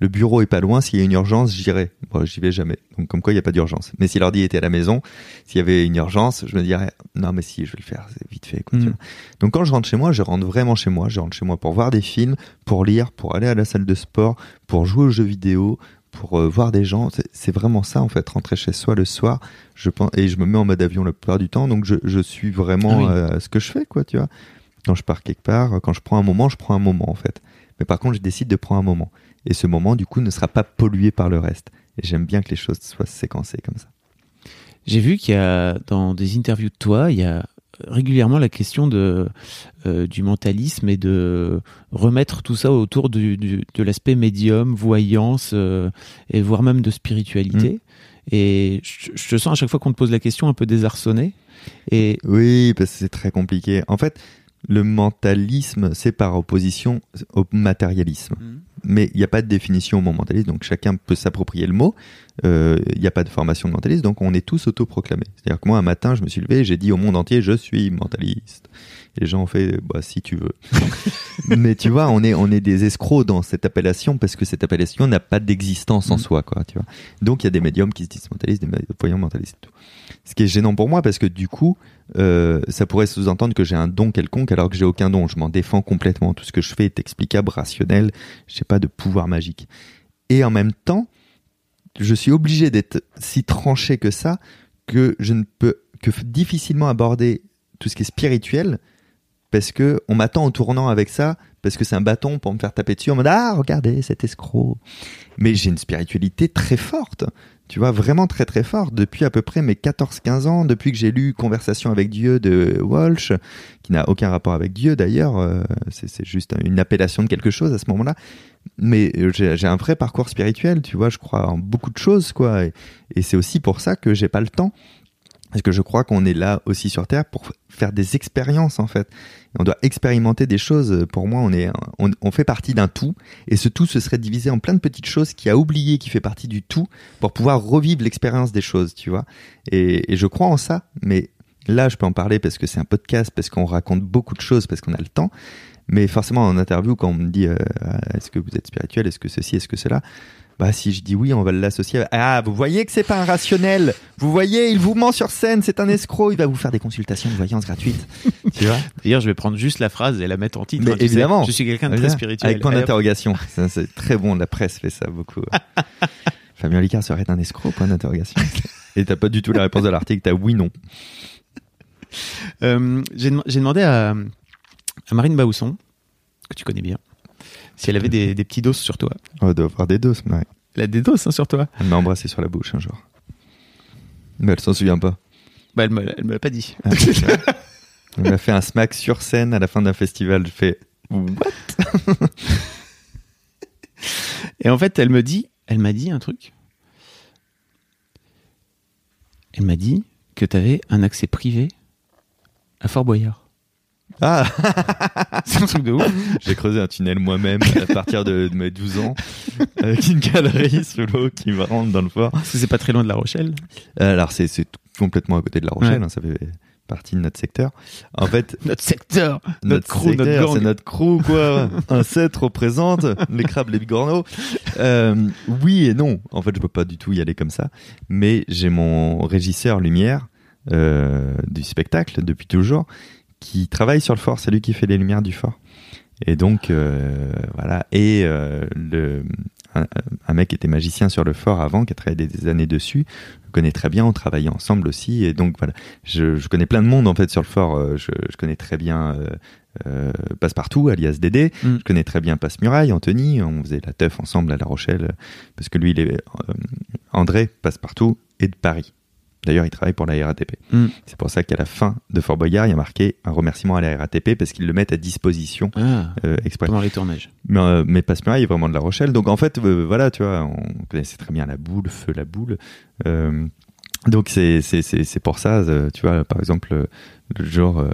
Le bureau est pas loin. S'il y a une urgence, j'irai. Bon, j'y vais jamais. Donc, comme quoi, il n'y a pas d'urgence. Mais si l'ordi était à la maison, s'il y avait une urgence, je me dirais, non, mais si, je vais le faire. C'est vite fait, quoi. tu Mm. vois. Donc, quand je rentre chez moi, je rentre vraiment chez moi. Je rentre chez moi pour voir des films, pour lire, pour aller à la salle de sport, pour jouer aux jeux vidéo, pour euh, voir des gens. C'est- C'est vraiment ça, en fait, rentrer chez soi le soir. Je pense, et je me mets en mode avion la plupart du temps. Donc, je, je suis vraiment Ah oui. euh, ce que je fais, quoi, tu vois. Quand je pars quelque part, quand je prends un moment, je prends un moment, en fait. Mais par contre, je décide de prendre un moment. Et ce moment, du coup, ne sera pas pollué par le reste. Et j'aime bien que les choses soient séquencées comme ça. J'ai vu qu'il y a dans des interviews de toi, il y a régulièrement la question de euh, du mentalisme et de remettre tout ça autour du, du- de l'aspect médium, voyance euh, et voire même de spiritualité. Et je, je te sens à chaque fois qu'on te pose la question un peu désarçonné. Et Oui, parce que c'est très compliqué. En fait, le mentalisme, c'est par opposition au matérialisme. Mhm. Mais il n'y a pas de définition au mot mentaliste, donc chacun peut s'approprier le mot. Euh, Il n'y a pas de formation de mentaliste, donc on est tous autoproclamés. C'est-à-dire que moi, un matin, je me suis levé et j'ai dit au monde entier, je suis mentaliste. Et les gens ont fait, bah, si tu veux. Mais tu vois, on est, on est des escrocs dans cette appellation parce que cette appellation n'a pas d'existence en Mhm. soi, quoi, tu vois. Donc il y a des médiums qui se disent mentalistes, des voyants mentalistes et tout. Ce qui est gênant pour moi parce que du coup, euh, ça pourrait sous-entendre que j'ai un don quelconque alors que j'ai aucun don. Je m'en défends complètement. Tout ce que je fais est explicable, rationnel. J'ai pas de pouvoir magique. Et en même temps, je suis obligé d'être si tranché que ça que je ne peux que difficilement aborder tout ce qui est spirituel parce que on m'attend en tournant avec ça parce que c'est un bâton pour me faire taper dessus en mode ah regardez cet escroc. Mais j'ai une spiritualité très forte tu vois vraiment très très forte. Depuis à peu près mes 14-15 ans depuis que j'ai lu Conversation avec Dieu de Walsh qui n'a aucun rapport avec Dieu d'ailleurs euh, c'est juste une appellation de quelque chose à ce moment-là. Mais euh, j'ai j'ai un vrai parcours spirituel tu vois je crois en beaucoup de choses quoi. Et, et c'est aussi pour ça que j'ai pas le temps parce que je crois qu'on est là aussi sur Terre pour faire des expériences en fait. On doit expérimenter des choses. Pour moi, on est, on, fait partie d'un tout, et ce tout se serait divisé en plein de petites choses qui a oublié qui fait partie du tout pour pouvoir revivre l'expérience des choses, tu vois. Et, je crois en ça, mais là, je peux en parler parce que c'est un podcast, parce qu'on raconte beaucoup de choses, parce qu'on a le temps. Mais forcément, en interview, quand on me dit euh, est-ce que vous êtes spirituel, est-ce que ceci, est-ce que cela, bah si je dis oui, on va l'associer. à- Ah, vous voyez que c'est pas un rationnel. Vous voyez, il vous ment sur scène, c'est un escroc. Il va vous faire des consultations de voyance gratuites. tu vois D'ailleurs, je vais prendre juste la phrase et la mettre en titre. Mais hein, sais. évidemment. je suis quelqu'un de très spirituel. Avec point d'interrogation. Ça, c'est très bon. La presse fait ça beaucoup. Fabien Licard serait un escroc. Point d'interrogation. Et t'as pas du tout la réponse de l'article. T'as oui non. Euh, j'ai demandé à, à Marine Baousson, que tu connais bien, si elle avait des, des petits doses sur toi. On doit avoir des doses. Ouais. Elle a des doses hein, sur toi Elle m'a embrassé sur la bouche un jour. Mais elle s'en souvient pas. Bah, elle me, elle me l'a pas dit. Ah. Elle m'a fait un smack sur scène à la fin d'un festival. Je fais what? Et en fait, elle me dit, elle m'a dit un truc. Elle m'a dit que tu avais un accès privé à Fort Boyard. Ah C'est un truc de ouf. J'ai creusé un tunnel moi-même à partir de, de mes 12 ans avec une galerie sous l'eau qui me rentre dans le fort. Parce que c'est pas très loin de La Rochelle. Alors c'est complètement à côté de La Rochelle, Ouais. hein, ça fait partie de notre secteur. En fait, Notre secteur, notre, crew, notre c'est notre crew quoi. un 7 représente les crabes, les bigorneaux. Euh, oui et non. En fait, je peux pas du tout y aller comme ça. Mais j'ai mon régisseur lumière euh, du spectacle depuis toujours qui travaille sur le fort. C'est lui qui fait les lumières du fort. Et donc euh, voilà. Et euh, le un, un mec qui était magicien sur le fort avant, qui a travaillé des, années dessus, je connais très bien, on travaillait ensemble aussi, et donc voilà, je, je connais plein de monde en fait sur le fort, euh, je, je connais très bien euh, euh, Passepartout, alias Dédé, Mm. je connais très bien Passe-Muraille, Anthony, on faisait la teuf ensemble à La Rochelle, parce que lui, il est, euh, André Passepartout est de Paris. D'ailleurs, il travaille pour la RATP. Mm. C'est pour ça qu'à la fin de Fort Boyard, il y a marqué un remerciement à la RATP parce qu'ils le mettent à disposition Ah, euh, exprès. pendant les tournages. Mais, euh, mais Passe-Muraille est vraiment de La Rochelle. Donc en fait, euh, voilà, tu vois, on connaissait très bien la boule, feu la boule. Euh, donc c'est pour ça, euh, tu vois, par exemple, le jour,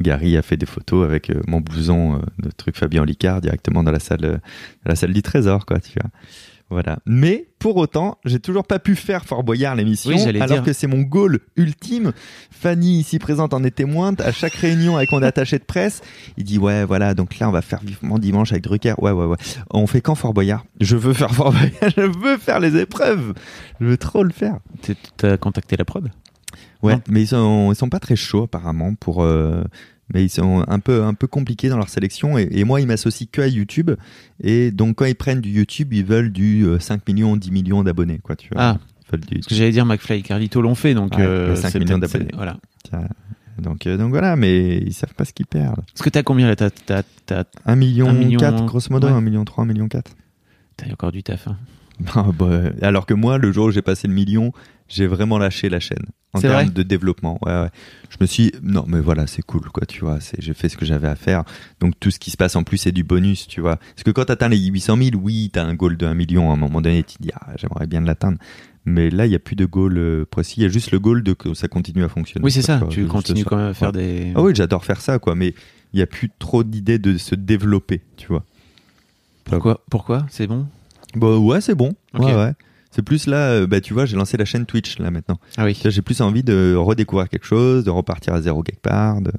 Gary a fait des photos avec mon blouson de truc Fabien Licard directement dans la salle, dans la salle du Trésor, quoi, tu vois. Voilà. Mais pour autant, j'ai toujours pas pu faire Fort Boyard l'émission, Oui, alors dire. que c'est mon goal ultime. Fanny ici présente en est témoin. À chaque réunion avec mon attaché de presse, il dit ouais voilà donc là on va faire vivement dimanche avec Drucker. Ouais ouais ouais. On fait quand Fort Boyard? Je veux faire Fort Boyard. Je veux faire les épreuves. Je veux trop le faire. T'as contacté la prod? Ouais, Non. mais ils sont, ils sont pas très chauds apparemment pour. euh, mais ils sont un peu, un peu compliqués dans leur sélection et, et moi ils m'associent que à YouTube et donc quand ils prennent du YouTube ils veulent du euh, 5 millions 10 millions d'abonnés quoi tu vois Ah, du parce que j'allais dire McFly et Carlito l'ont fait, donc Ouais, euh, mais 5 c'est millions d'abonnés. Voilà. donc euh, donc voilà mais ils savent pas ce qu'ils perdent Parce que t'as combien là? T'as t'as- t'as- 1 million, Un million, 4 grosso modo ouais. 1 million 3 1 million 4 t'as encore du taf. hein. Ah, bah, alors que moi, le jour où j'ai passé le million, j'ai vraiment lâché la chaîne en termes vrai de développement. Ouais, ouais. Je me suis, non, mais voilà, c'est cool, quoi, tu vois. J'ai fait ce que j'avais à faire. Donc tout ce qui se passe en plus, c'est du bonus, tu vois. Parce que quand t'atteins les 800 000, oui, t'as un goal de 1 million. À un moment donné, tu te dis, ah, j'aimerais bien l'atteindre. Mais là, il n'y a plus de goal euh, précis. Il y a juste le goal de que ça continue à fonctionner. Oui, c'est ça. Quoi, Tu continues quand même à faire Ouais. des. Ah oui, j'adore faire ça, quoi. Mais il n'y a plus trop d'idées de se développer, tu vois. Pourquoi Pourquoi? C'est bon? Bah ouais, c'est bon. Ok. Ouais, ouais. C'est plus là, euh, bah tu vois, j'ai lancé la chaîne Twitch là maintenant. Ah oui. J'ai plus envie de redécouvrir quelque chose, de repartir à zéro quelque part. De...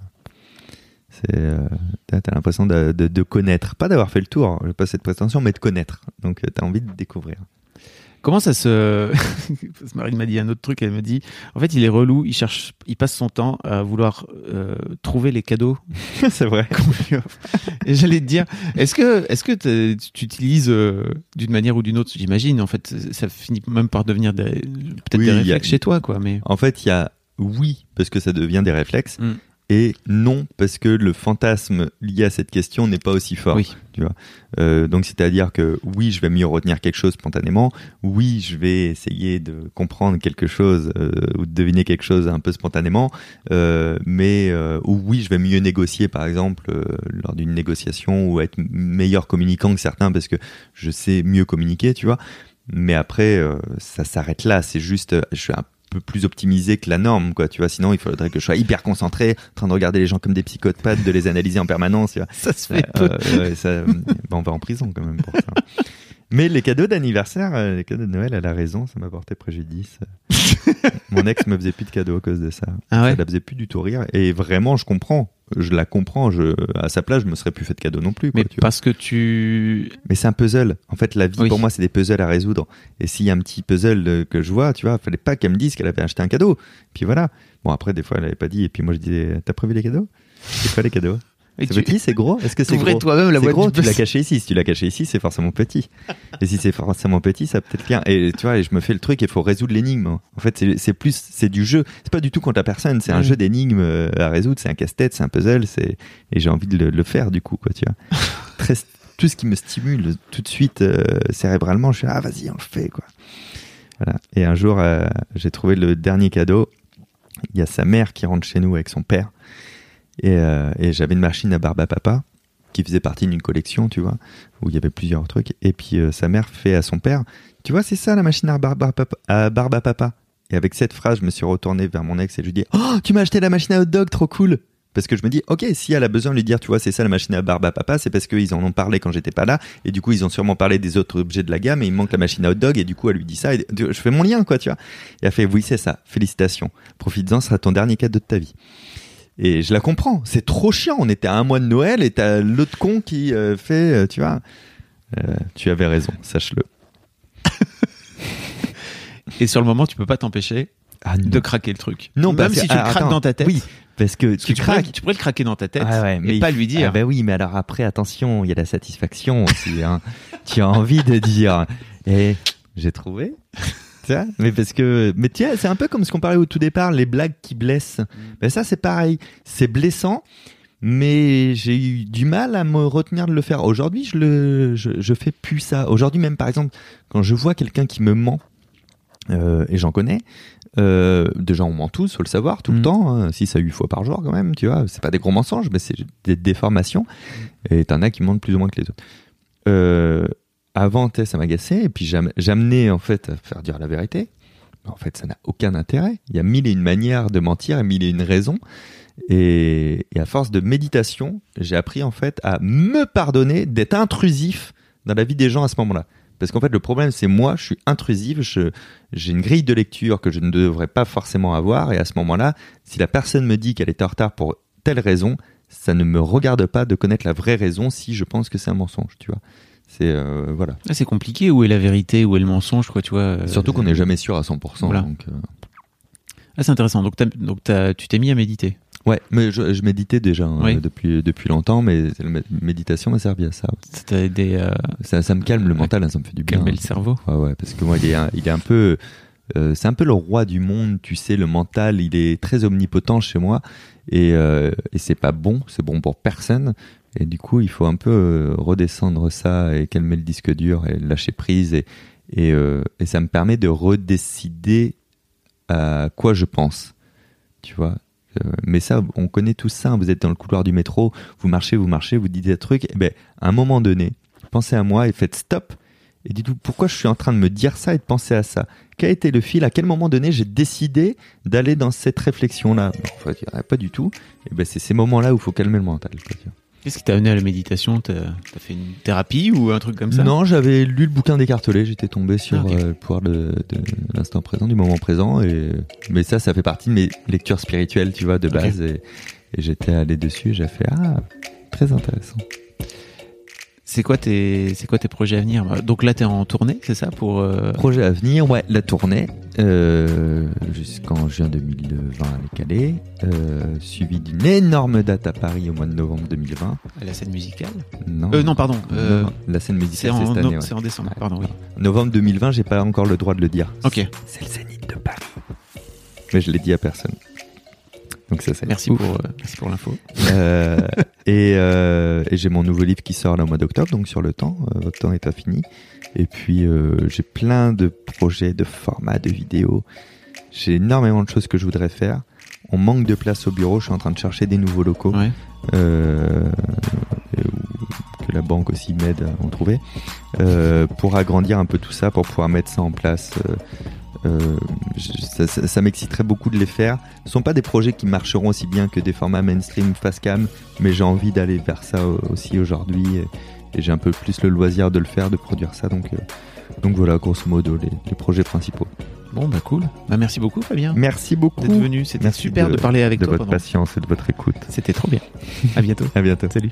C'est, euh, t'as l'impression de, de, de connaître, pas d'avoir fait le tour, j'ai pas cette prétention, mais de connaître. Donc euh, t'as envie de découvrir. Comment ça se. Marine m'a dit un autre truc. Elle me dit en fait, il est relou. Il cherche. Il passe son temps à vouloir euh, trouver les cadeaux c'est vrai. Et j'allais te dire est-ce que, est-ce que tu utilises euh, d'une manière ou d'une autre? J'imagine. En fait, ça finit même par devenir des- peut-être Oui, des a- réflexes chez toi, quoi. Mais En fait, il y a oui parce que ça devient des réflexes Mm. Et non parce que le fantasme lié à cette question n'est pas aussi fort. oui. Euh, donc c'est-à-dire que oui, je vais mieux retenir quelque chose spontanément. Oui, je vais essayer de comprendre quelque chose euh, ou de deviner quelque chose un peu spontanément. Euh, mais euh, ou oui, je vais mieux négocier par exemple euh, lors d'une négociation ou être meilleur communicant que certains parce que je sais mieux communiquer, tu vois. Mais après, euh, ça s'arrête là. C'est juste, je suis un peu plus optimisé que la norme, quoi. Tu vois, sinon il faudrait que je sois hyper concentré, en train de regarder les gens comme des psychopathes, de les analyser en permanence. Tu vois. Ça se fait peu. Euh, ouais, ça, on va en prison quand même pour ça. Mais les cadeaux d'anniversaire, euh, les cadeaux de Noël, elle a raison, ça m'a porté préjudice. Mon ex me faisait plus de cadeaux à cause de ça. Ah ouais Ça la faisait plus du tout rire. Et vraiment, je comprends. Je la comprends. Je, à sa place, je me serais plus fait de cadeaux non plus. quoi, Mais tu vois. parce que tu. Mais c'est un puzzle. En fait, la vie, Oui. pour moi, c'est des puzzles à résoudre. Et s'il y a un petit puzzle euh, que je vois, tu vois, fallait pas qu'elle me dise qu'elle avait acheté un cadeau. Puis voilà. Bon, après, des fois, elle avait pas dit. Et puis moi, je disais, t'as prévu les cadeaux? C'est quoi les cadeaux? C'est tu- petit, c'est gros Est-ce que c'est gros toi-même la c'est boîte gros, du tu l'as caché ici. Si tu l'as caché ici, c'est forcément petit. Et si c'est forcément petit, ça peut être bien. Et tu vois, et je me fais le truc, il faut résoudre l'énigme. En fait, c'est- plus, c'est du jeu. C'est pas du tout contre la personne. C'est un jeu d'énigmes euh, à résoudre. C'est un casse-tête, c'est un puzzle. C'est et j'ai envie de le, le faire du coup, quoi. Tu vois. Très, tout ce qui me stimule tout de suite euh, cérébralement, je suis ah vas-y, on le fait, quoi. Voilà. Et un jour, euh, j'ai trouvé le dernier cadeau. Il y a sa mère qui rentre chez nous avec son père. Et, euh, et j'avais une machine à barbe à papa qui faisait partie d'une collection, tu vois, où il y avait plusieurs trucs. Et puis euh, sa mère fait à son père, tu vois, c'est ça la machine à barbe à papa. Et avec cette phrase, je me suis retourné vers mon ex et je lui dis, oh, tu m'as acheté la machine à hot dog, trop cool. Parce que je me dis, ok, si elle a besoin de lui dire, tu vois, c'est ça la machine à barbe à papa, c'est parce qu'ils en ont parlé quand j'étais pas là, et du coup ils ont sûrement parlé des autres objets de la gamme, et il manque la machine à hot dog, et du coup elle lui dit ça, et je fais mon lien, quoi, tu vois. Et elle fait, oui, c'est ça, félicitations, profites-en, ce sera ton dernier cadeau de ta vie. Et je la comprends, c'est trop chiant, on était à un mois de Noël, et t'as l'autre con qui euh, fait, euh, tu vois, Euh, tu avais raison, sache-le. Et sur le moment, tu peux pas t'empêcher Ah, de craquer le truc. Non, même si tu le ah, craques attends, dans ta tête. Oui, parce que Parce que tu tu pourrais, craques. tu pourrais le craquer dans ta tête Ah ouais, et mais pas lui dire. Ah bah oui, mais alors après, attention, il y a la satisfaction aussi. Hein. tu as envie de dire, eh, j'ai trouvé. Mais parce que, mais vois, c'est un peu comme ce qu'on parlait au tout départ, les blagues qui blessent. Mais ça, c'est pareil. C'est blessant, mais j'ai eu du mal à me retenir de le faire. Aujourd'hui, je le, je, je fais plus ça. Aujourd'hui, même par exemple, quand je vois quelqu'un qui me ment, euh, et j'en connais, euh, déjà on ment tous, faut le savoir, tout le Mm. temps, hein, 6 à 8 fois par jour quand même, tu vois, c'est pas des gros mensonges, mais c'est des déformations, et t'en as qui mentent plus ou moins que les autres. Euh, avant, ça m'agaçait, et puis j'am- j'amenais en fait à faire dire la vérité. En fait, ça n'a aucun intérêt. Il y a mille et une manières de mentir et mille et une raisons. Et, et à force de méditation, j'ai appris en fait à me pardonner d'être intrusif dans la vie des gens à ce moment-là. Parce qu'en fait, le problème, c'est moi, je suis intrusif, j'ai une grille de lecture que je ne devrais pas forcément avoir. Et à ce moment-là, si la personne me dit qu'elle est en retard pour telle raison, ça ne me regarde pas de connaître la vraie raison si je pense que c'est un mensonge, tu vois. C'est, euh, voilà. Ah, c'est compliqué. Où est la vérité? Où est le mensonge quoi, tu vois euh, Surtout qu'on n'est jamais sûr à 100%. Voilà. Donc, euh, Ah, c'est intéressant. Donc, donc tu t'es mis à méditer? Ouais, mais je, je méditais déjà hein, Oui. depuis, depuis longtemps, mais la mé- méditation m'a servi à ça. À Ça, ça me calme le mental, hein, ça me fait du bien. calmer le cerveau. Ouais, ouais, parce que moi, il est un, il est un peu. euh, c'est un peu le roi du monde, tu sais, le mental, il est très omnipotent chez moi. Et, euh, et c'est pas bon, c'est bon pour personne. Et du coup, il faut un peu euh, redescendre ça et calmer le disque dur et lâcher prise. Et, et, euh, ça me permet de redécider à quoi je pense. Tu vois Euh, mais ça, on connaît tout ça. hein. Vous êtes dans le couloir du métro, vous marchez, vous marchez, vous dites des trucs. Et ben, à un moment donné, pensez à moi et faites stop Et dis-toi, pourquoi je suis en train de me dire ça et de penser à ça? Quel a été le fil? À quel moment donné j'ai décidé d'aller dans cette réflexion-là? Pas du tout. Et ben c'est ces moments-là où il faut calmer le mental. Qu'est-ce qui t'a amené à la méditation? T'as as fait une thérapie ou un truc comme ça? Non, j'avais lu le bouquin d'Écartelé, j'étais tombé sur ah, euh, le pouvoir de, l'instant présent, du moment présent. Et... Mais ça, ça fait partie de mes lectures spirituelles, tu vois, de base. Et, et j'étais allé dessus et j'ai fait Ah, très intéressant. C'est quoi tes c'est quoi tes projets à venir? Donc là, tu es en tournée, c'est ça pour euh... Projet à venir, ouais, la tournée euh, jusqu'en juin 2020 à Calais, euh, suivi d'une énorme date à Paris au mois de novembre 2020. La scène musicale? Non. Euh, non, pardon. Euh, la scène musicale c'est cette année. C'est en décembre. Pardon, oui. Novembre 2020, j'ai pas encore le droit de le dire. Ok. C'est le Zénith de Paris. Mais je l'ai dit à personne. Donc ça, c'est merci, pour, euh, merci pour l'info. Euh, et, euh, et j'ai mon nouveau livre qui sort là au mois d'octobre, donc sur le temps. Euh, votre temps est infini. Et puis euh, j'ai plein de projets, de formats, de vidéos. J'ai énormément de choses que je voudrais faire. On manque de place au bureau. Je suis en train de chercher des nouveaux locaux. Ouais. que la banque aussi m'aide à en trouver. pour agrandir un peu tout ça, pour pouvoir mettre ça en place euh, ça, ça, ça m'exciterait beaucoup de les faire. Ce ne sont pas des projets qui marcheront aussi bien que des formats mainstream face cam, mais j'ai envie d'aller vers ça aussi aujourd'hui et, et j'ai un peu plus le loisir de le faire, de produire ça. Donc, euh, donc voilà, grosso modo, les, les, projets principaux. Bon, bah cool. Bah merci beaucoup, Fabien. Merci beaucoup d'être venu. C'était super de, de, parler avec de toi. De votre patience et de votre écoute. C'était trop bien. à bientôt. à bientôt. Salut.